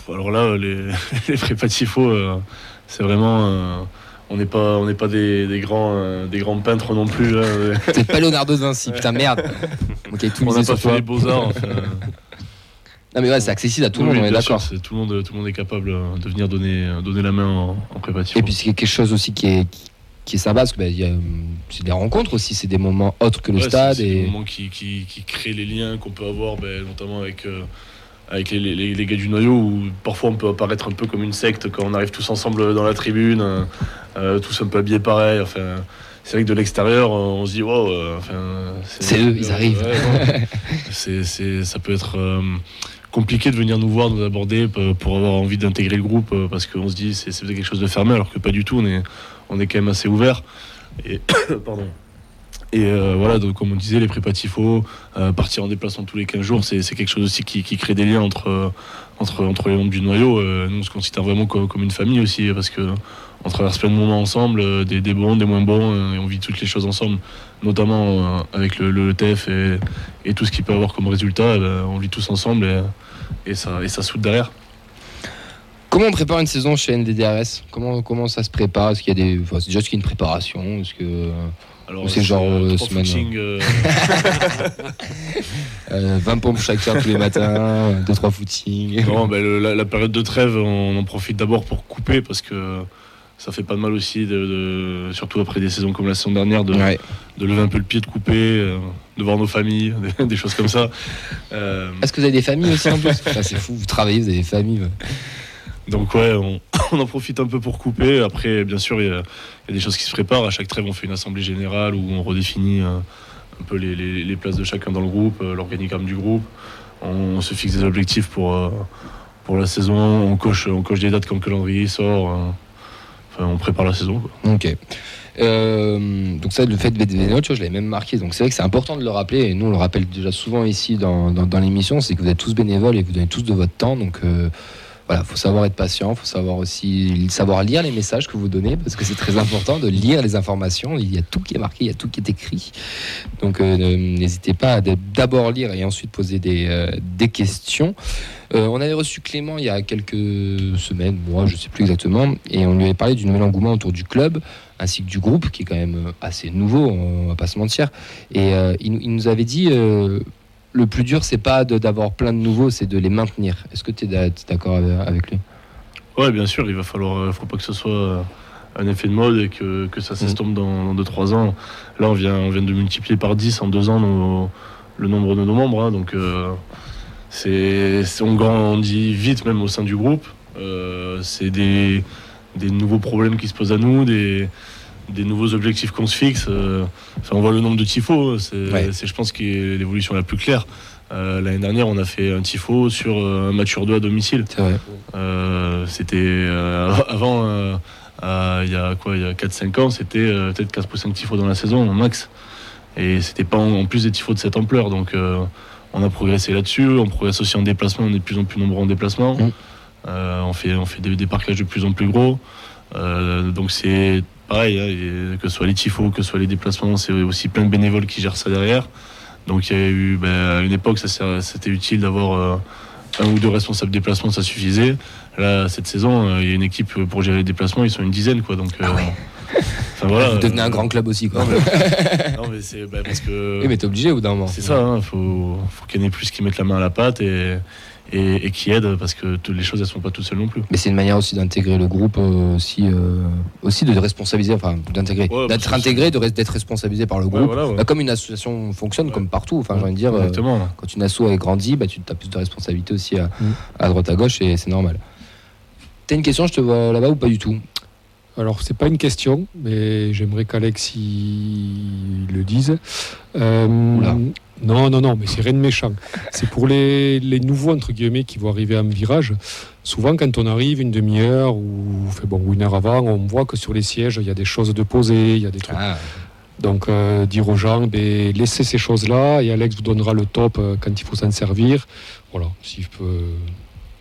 Alors là, les, [laughs] les prépas tifo, euh, c'est vraiment. euh, on n'est pas, on n'est pas des, des grands, euh, des grands peintres non plus. là. C'est pas Leonardo de Vinci, putain, merde. [laughs] Ok, tout on n'a pas fait toi. les beaux-arts. enfin. [laughs] Non, mais ouais, c'est accessible à tout le Oui, monde, on est bien sûr, d'accord. c'est- tout, le monde, tout le monde est capable euh, de venir donner, donner la main en, en prépa tifo. Et puis, c'est quelque chose aussi qui est, qui est sympa parce que bah, il y a, hum, c'est des rencontres aussi, c'est des moments autres que le Ouais, c'est- stade. C'est des moments qui, qui, qui créent les liens qu'on peut avoir, ben, notamment avec, euh, avec les, les- les gars du noyau, où parfois on peut apparaître un peu comme une secte quand on arrive tous ensemble dans la tribune, euh, euh, tous un peu habillés pareil. Enfin, c'est vrai que de l'extérieur, on se dit, wow, euh, enfin, C'est eux, ils arrivent. ouais. [laughs] C'est- c'est- ça peut être euh, compliqué de venir nous voir, nous aborder pour avoir envie d'intégrer le groupe parce qu'on se dit c'est c'est peut-être quelque chose de fermé alors que pas du tout, on est, on est quand même assez ouvert. Et, [coughs] pardon. Et euh, voilà, donc, comme on disait, les prépas tifo, euh, partir en déplacement tous les 15 jours, c'est quelque chose aussi qui, crée des liens entre, euh, entre, entre les membres du noyau. Euh, nous, on se considère vraiment co- comme, une famille aussi, parce que on traverse plein de moments ensemble, des, bons, des moins bons, et on vit toutes les choses ensemble, notamment avec le, le et, tout ce qu'il peut avoir comme résultat. ben, on vit tous ensemble et, ça, et ça derrière. Comment on prépare une saison chez NVDRS comment, comment ça se prépare? Est-ce qu'il y a des. C'est déjà, une préparation? Est-ce que. Alors, c'est genre, euh, trois semaine, footings, euh, [laughs] Euh, 20 pompes chacun tous les matins, [laughs] 2-3 footings. Non, ben, le- la, la période de trêve, on en profite d'abord pour couper parce que ça fait pas de mal aussi, de, de- surtout après des saisons comme la saison dernière, de, Ouais. de lever un peu le pied, de couper, euh, de voir nos familles, [laughs] des, des choses comme ça. Euh, Est-ce que vous avez des familles aussi en plus? C'est fou, vous travaillez, vous avez des familles. ouais. Donc ouais, [laughs] on, en profite un peu pour couper. Après, bien sûr, il y, a des choses qui se préparent. À chaque trêve, on fait une assemblée générale où on redéfinit euh, un peu les, places de chacun dans le groupe, euh, l'organigramme du groupe. On, se fixe des objectifs pour, euh, pour la saison, on coche, on coche des dates quand le calendrier sort. enfin, on prépare la saison. Ok. Donc ça, le fait de tu vois, je l'avais même marqué. Donc c'est vrai que c'est important de le rappeler. Et nous, on le rappelle déjà souvent ici dans, dans, l'émission, c'est que vous êtes tous bénévoles et vous donnez tous de votre temps. Donc voilà, faut savoir être patient, faut savoir aussi savoir lire les messages que vous donnez parce que c'est très important de lire les informations. Il y a tout qui est marqué, il y a tout qui est écrit. Donc euh, n'hésitez pas à d'abord lire et ensuite poser des, euh, des questions. Euh, on avait reçu Clément il y a quelques semaines, moi je sais plus exactement, et on lui avait parlé du nouvel engouement autour du club ainsi que du groupe qui est quand même assez nouveau, on va pas se mentir. Et il, nous- avait dit le plus dur c'est pas d'avoir plein de nouveaux, c'est de les maintenir. Est-ce que tu es d'accord avec- lui? Ouais, bien sûr, il va falloir, euh, faut pas que ce soit euh, un effet de mode et que, que ça s'estompe dans 2-3 ans. Là, on vient, on vient de multiplier par 10 en 2 ans nos- le nombre de nos membres, hein, donc euh, c'est- on grandit vite même au sein du groupe. Euh, c'est des, des nouveaux problèmes qui se posent à nous, des, des nouveaux objectifs qu'on se fixe. euh, enfin, on voit le nombre de tifos, c'est, Ouais. c'est, je pense, qui est l'évolution la plus claire. Euh, l'année dernière, on a fait un tifo sur euh, un match sur deux à domicile. Euh, c'était euh, [laughs] avant, euh, euh, il y a quoi, il y a 4-5 ans, c'était euh, peut-être 4 ou 5 tifos dans la saison, max. Et c'était pas en, en plus des tifos de cette ampleur. Donc euh, on a progressé là-dessus. On progresse aussi en déplacement. On est de plus en plus nombreux en déplacement. Mm. Euh, on fait, on fait des, des de plus en plus gros. Euh, donc c'est pareil, hein, que ce soit les tifos, que ce soit les déplacements, c'est aussi plein de bénévoles qui gèrent ça derrière. Donc il y a eu, ben, à une époque, c'était utile d'avoir euh, un ou deux responsables déplacement, ça suffisait. Là, cette saison, euh, il y a une équipe pour gérer les déplacements, ils sont une dizaine, quoi. Donc, euh, enfin, voilà. Vous devenez un grand club aussi, quoi. Non, mais, [laughs] non, mais c'est ben, parce que. Oui, mais t'es obligé au bout d'un moment. C'est ça, il faut, faut qu'il y en ait plus qui mettent la main à la pâte et, et, et qui aident parce que toutes les choses, elles sont pas toutes seules non plus. Mais c'est une manière aussi d'intégrer le groupe, euh, aussi, euh, aussi de responsabiliser, enfin d'intégrer, Ouais, d'être intégré, d'être responsabilisé par le Ouais, groupe. voilà, ouais. Bah, comme une association fonctionne, Ouais. comme partout. Enfin, j'ai envie de dire, euh, Exactement. quand une asso est grandie, bah, tu as plus de responsabilités aussi à, Mm. à droite à gauche et c'est normal. T'as une question, je te vois là-bas ou pas du tout? Alors, c'est pas une question, mais j'aimerais qu'Alex y le dise. Euh. Non, non, non, mais c'est rien de méchant. C'est pour les, les nouveaux, entre guillemets, qui vont arriver en virage. Souvent, quand on arrive une demi-heure ou, fait, bon, une heure avant, on voit que sur les sièges, il y a des choses de poser, il y a des trucs. Ah, Donc, euh, dire aux gens, ben, laissez ces choses-là et Alex vous donnera le top euh, quand il faut s'en servir. Voilà, si je peux.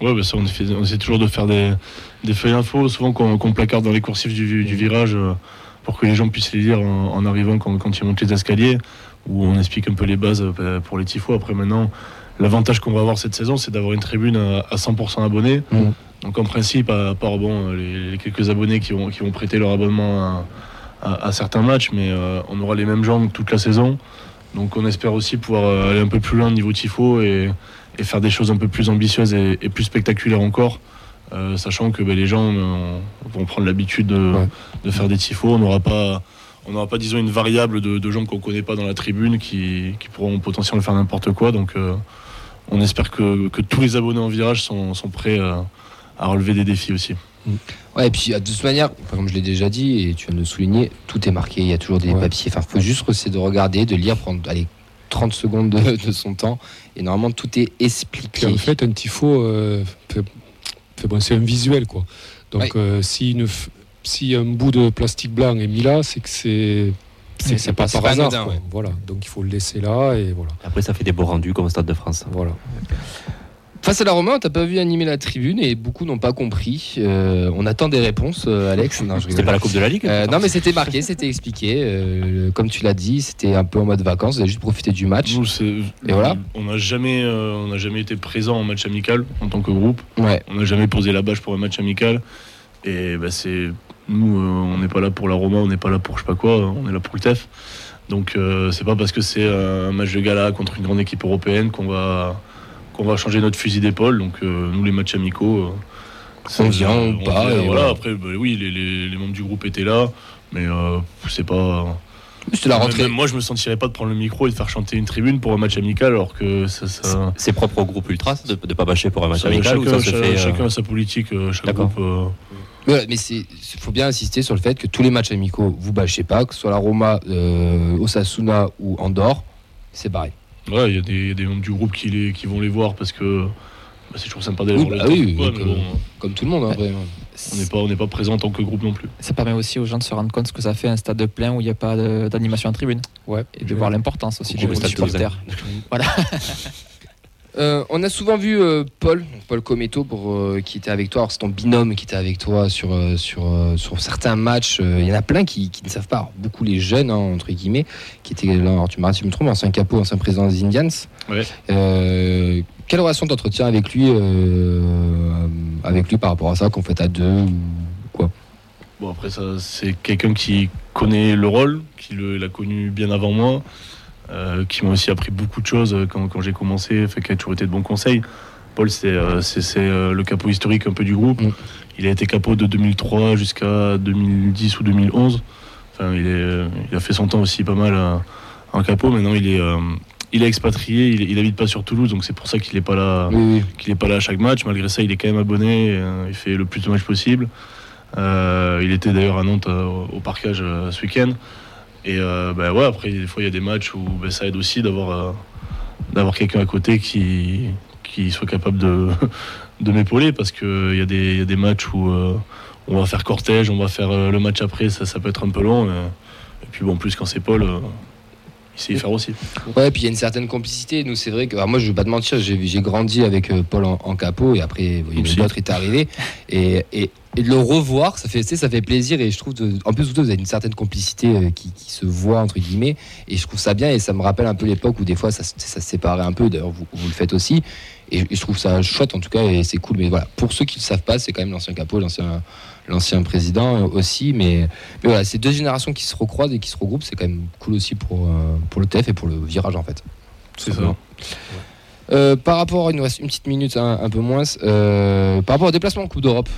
Ouais, bah ça, on, fait- on essaie toujours de faire des, des feuilles infos, souvent qu'on qu'on placarde dans les coursives du, du virage euh, pour que les gens puissent les lire en, en arrivant quand, quand ils montent les escaliers, où on explique un peu les bases euh, pour les tifos. Après, maintenant, l'avantage qu'on va avoir cette saison, c'est d'avoir une tribune à, à 100% abonnés. Mhm. Donc, en principe, à part bon, les, les quelques abonnés qui vont, qui vont prêter leur abonnement à, à- à certains matchs, mais euh, on aura les mêmes gens toute la saison. Donc, on espère aussi pouvoir euh, aller un peu plus loin au niveau tifo et et faire des choses un peu plus ambitieuses et, et plus spectaculaires encore, euh, sachant que ben, les gens euh, vont prendre l'habitude de, Ouais. de faire des tifos. On n'aura pas, on n'aura pas disons une variable de, de gens qu'on connaît pas dans la tribune qui, qui pourront potentiellement faire n'importe quoi. Donc, euh, on espère que, que tous les abonnés en virage sont, sont prêts euh, à relever des défis aussi. Ouais, et puis de toute manière, comme je l'ai déjà dit et tu viens de le souligner, tout est marqué, il y a toujours des Ouais. papiers. Enfin, faut juste essayer de regarder, de lire, prendre allez, 30 secondes de, de son temps et normalement tout est Puis expliqué. en fait, un tifo, euh, fait- fait- bon, c'est un visuel, quoi. Donc, Ouais. euh, si, une si un bout de plastique blanc est mis là, c'est que c'est. C'est pas par pas hasard. anodin, quoi. ouais. Voilà. Donc il faut le laisser là et voilà. Après, ça fait des beaux rendus comme au Stade de France. voilà. Face à la Romain, t'as pas vu animer la tribune et beaucoup n'ont pas compris. Euh, on attend des réponses, euh, Alex. Non, je C'était pas la Coupe de la Ligue Euh, non, mais c'était marqué, c'était expliqué. Euh, comme tu l'as dit, c'était un peu en mode vacances. Vous avez juste profité du match. Nous, c'est- Et voilà. On n'a jamais, euh, on n'a jamais été présent en match amical en tant que groupe. Ouais. On n'a jamais posé la bâche pour un match amical. Et bah, c'est nous, euh, on n'est pas là pour la Roma, on n'est pas là pour je sais pas quoi, on est là pour le TEF. Donc euh, c'est pas parce que c'est un match de gala contre une grande équipe européenne qu'on va qu'on va changer notre fusil d'épaule. Donc euh, nous les matchs amicaux, c'est- On vient ou pas, voilà. voilà. Après bah, oui, les, les- les membres du groupe étaient là, mais c'est pas C'était la Même- rentrée. même moi, je me sentirais pas de prendre le micro et de faire chanter une tribune pour un match amical, alors que ça. ça- C'est propre au groupe Ultras de ne pas bâcher pour un match ça- amical ou chacun, ça se cha- fait. euh, chacun a sa politique, euh, chaque D'accord. groupe. euh, mais il faut bien insister sur le fait que tous les matchs amicaux, vous bâchez pas, que ce soit la Roma, euh, Osasuna ou Andorre, c'est pareil. Ouais, il y, a des- il y a des membres du groupe qui, les, qui vont les voir parce que c'est toujours sympa d'aller voir bah le oui, quoi, oui, mais comme- bon, Comme tout le monde, hein, vraiment. on n'est pas, on n'est pas présent en tant que groupe non plus. Ça permet aussi aux gens de se rendre compte ce que ça fait un stade de plein où il n'y a pas d'animation en tribune. Ouais. Et de voir l'importance aussi le stade supporters. [laughs] [laughs] Euh, on a souvent vu euh, Paul, Paul Cometto, pour, euh, qui était avec toi. C'est ton binôme qui était avec toi sur, sur, sur certains matchs. Il y en a plein qui, qui ne savent pas. Alors, beaucoup les jeunes, hein, entre guillemets, qui étaient là. Alors, tu m'arrêtes si je me trompe, ancien capot, ancien président des Indians. Ouais. Quelle relation t'entretiens avec lui, avec lui par rapport à ça, qu'on fait à deux ou quoi? Bon, après, ça, c'est quelqu'un qui connaît le rôle, qui l'a connu bien avant moi, euh, qui m'a aussi appris beaucoup de choses euh, quand, quand j'ai commencé, fait qu'il a toujours été de bons conseils. Paul, c'est euh, le capot historique un peu du groupe. Mm. Il a été capot de 2003 jusqu'à 2010 ou 2011. Enfin, il, est, il a fait son temps aussi pas mal en capot. Maintenant, il est, il est expatrié, il, il habite pas sur Toulouse, donc c'est pour ça qu'il n'est pas là Oui, qu'il pas là à chaque match. Malgré ça, il est quand même abonné. euh, il fait le plus de matchs possible. Euh, il était d'ailleurs à Nantes euh, au parcage ce week-end. Et euh, bah ouais, après, des fois, il y a des matchs où bah, ça aide aussi d'avoir euh, d'avoir quelqu'un à côté qui, qui soit capable de, [laughs] de m'épauler parce qu'il y, a des- il y a des matchs où euh, on va faire cortège, on va faire euh, le match après, ça, ça peut être un peu long. euh. et puis bon, en plus, quand c'est Paul, euh, il sait y faire aussi. Ouais, puis il y a une certaine complicité. Nous, c'est vrai que alors moi, je vais pas te mentir, j'ai j'ai grandi avec euh, Paul en, en capot et après, vous voyez, Aussi. l'autre est arrivé et, et, et de le revoir, ça fait, ça fait plaisir et je trouve, de- en plus, vous avez une certaine complicité euh, qui, qui se voit entre guillemets et je trouve ça bien et ça me rappelle un peu l'époque où des fois ça, se- ça se séparait un peu. D'ailleurs, vous, vous le faites aussi et, et je trouve ça chouette en tout cas et c'est cool. Mais voilà, pour ceux qui ne le savent pas, c'est quand même l'ancien capot, l'ancien l'ancien président euh, aussi. Mais, mais voilà, c'est deux générations qui se recroisent et qui se regroupent. C'est quand même cool aussi pour, euh, pour le TF et pour le virage en fait. C'est. Euh, par rapport, il nous reste une petite minute, hein, un peu moins. euh, par rapport au déplacement en Coupe d'Europe,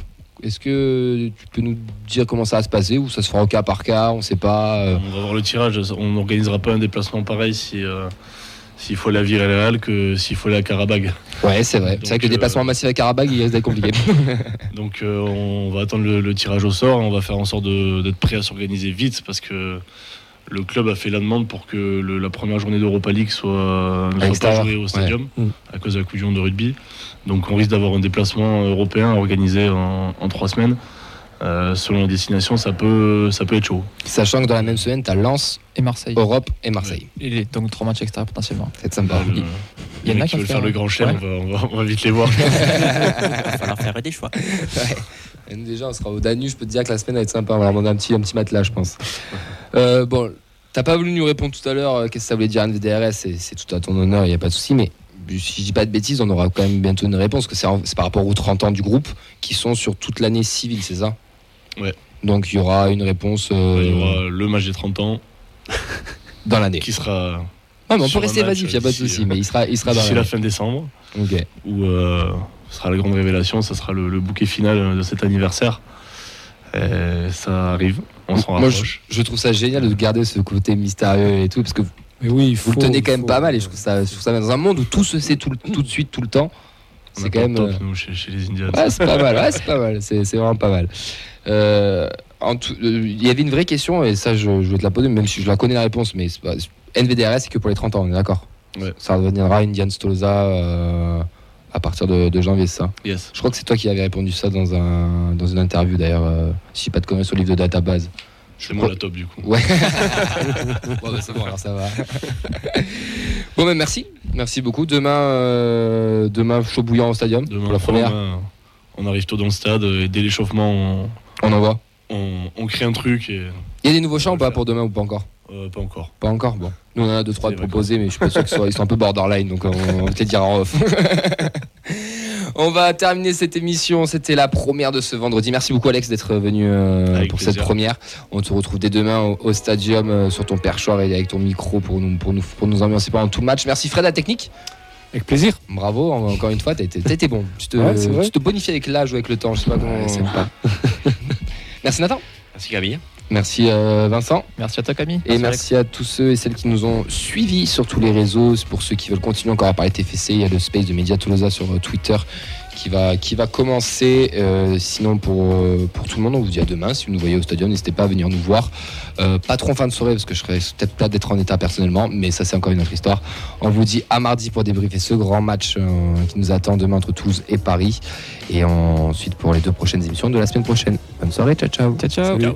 est-ce que tu peux nous dire comment ça va se passer ou ça se fera au cas par cas On ne sait pas. euh, On va voir le tirage. On n'organisera pas un déplacement pareil si euh, s'il faut la virer Real que s'il faut aller à Karabag. Ouais, c'est vrai. C'est vrai que le euh, déplacement massif à Karabag, il risque d'être compliqué. [laughs] [laughs] Donc euh, on va attendre le, le tirage au sort. On va faire en sorte d'être prêt à s'organiser vite parce que le club a fait la demande pour que le- la première journée d'Europa League soit, ne soit pas jouée au stadium ouais. Mm. à cause de la monde de rugby. Donc on risque d'avoir un déplacement européen organisé en, en trois semaines. Euh, selon la destination, ça peut, ça peut être chaud. Sachant que dans la même semaine, tu as Lens, Et Marseille. Europe et Marseille. Il est donc trois matchs extérieurs potentiellement. C'est sympa. Le- Il y en a qui veulent faire faire- le grand Ouais. on, va, on va- on va vite les voir. [laughs] Il va falloir faire des choix. [laughs] Et nous, Déjà, on sera au Danube. Je peux te dire que la semaine va être sympa. On va leur demander un petit, un petit matelas, je pense. Euh, bon, t'as pas voulu nous répondre tout à l'heure. euh, Qu'est-ce que ça voulait dire NVDRS C'est tout à ton honneur, il n'y a pas de souci. Mais si je dis pas de bêtises, on aura quand même bientôt une réponse. Que c'est en- c'est par rapport aux 30 ans du groupe qui sont sur toute l'année civile, c'est ça? Ouais. Donc il y aura une réponse euh, Il y aura le match des 30 ans [laughs] dans l'année. qui sera Ah, mais on sur peut un rester match vasif, il n'y a pas de d'ici, souci. euh, Mais il sera, il sera dans d'ici la l'année. fin décembre. Ok. où euh, ce sera la grande révélation, ça sera le, le bouquet final de cet anniversaire. Et ça arrive, on s'en Moi, je, rapproche. je trouve ça génial de garder ce côté mystérieux et tout, parce que Mais oui, il vous faut, le tenez quand même faut. pas mal. Et je trouve ça, je trouve ça dans un monde où tout se sait tout, de suite, tout le temps. C'est a quand même. top, nous, chez, chez les Indians. Ouais, c'est pas mal, ouais, c'est pas mal, c'est c'est vraiment pas mal. Euh, en tout- euh, Il y avait une vraie question, et ça je, je vais te la poser, même si je la connais la réponse, mais c'est pas- NVDRS c'est que pour les 30 ans, on est d'accord Ouais. Ça redeviendra Indian Stolza euh, à partir de, de janvier, c'est ça Yes. Je crois que c'est toi qui avais répondu ça dans, un, dans une interview d'ailleurs, euh, si j'ai pas de conneries sur le livre de database. C'est moi la top du coup. Ouais. [laughs] [laughs] bon, c'est bon, alors ça va. [laughs] bon, bah, merci. Merci beaucoup. Demain, euh, demain chaud bouillant au stadium Demain, pour la première. hein, on arrive tôt dans le stade et dès l'échauffement, on, On envoie. on- on crée un truc et Il y a des nouveaux chants ou pas pour demain ou pas encore euh, pas encore. Pas encore Bon. Nous, on en a deux, trois proposés, mais je suis pas sûr qu'ils soient, ils sont un peu borderline, donc on, on va te les dire en off. [laughs] on va terminer cette émission. C'était la première de ce vendredi. Merci beaucoup, Alex, d'être venu euh, pour plaisir. cette première. On te retrouve dès demain au, au stadium euh, sur ton perchoir et avec ton micro pour nous, pour nous, pour nous ambiancer pendant tout le match. Merci, Fred, à la technique. Avec plaisir. Bravo, en- encore une fois, t'as été, bon. Tu te, Ouais, c'est vrai. tu te bonifies avec l'âge ou avec le temps, je sais pas comment. Ouais, c'est pas. [laughs] Merci, Nathan. Merci Camille. Merci euh, Vincent. Merci à toi Camille. Et merci à tous ceux et celles qui nous ont suivis sur tous les réseaux. Pour ceux qui veulent continuer encore à parler TFC, il y a le space de Media Tolosa sur euh, Twitter qui va, qui va commencer. Euh, sinon, pour, pour tout le monde, on vous dit à demain. Si vous nous voyez au stadium, n'hésitez pas à venir nous voir. Euh, pas trop en fin de soirée parce que je serais peut-être pas d'être en état personnellement, mais ça, c'est encore une autre histoire. On vous dit à mardi pour débriefer ce grand match euh, qui nous attend demain entre Toulouse et Paris. Et ensuite pour les deux prochaines émissions de la semaine prochaine. Bonne soirée, ciao ciao. Ciao ciao. Salut.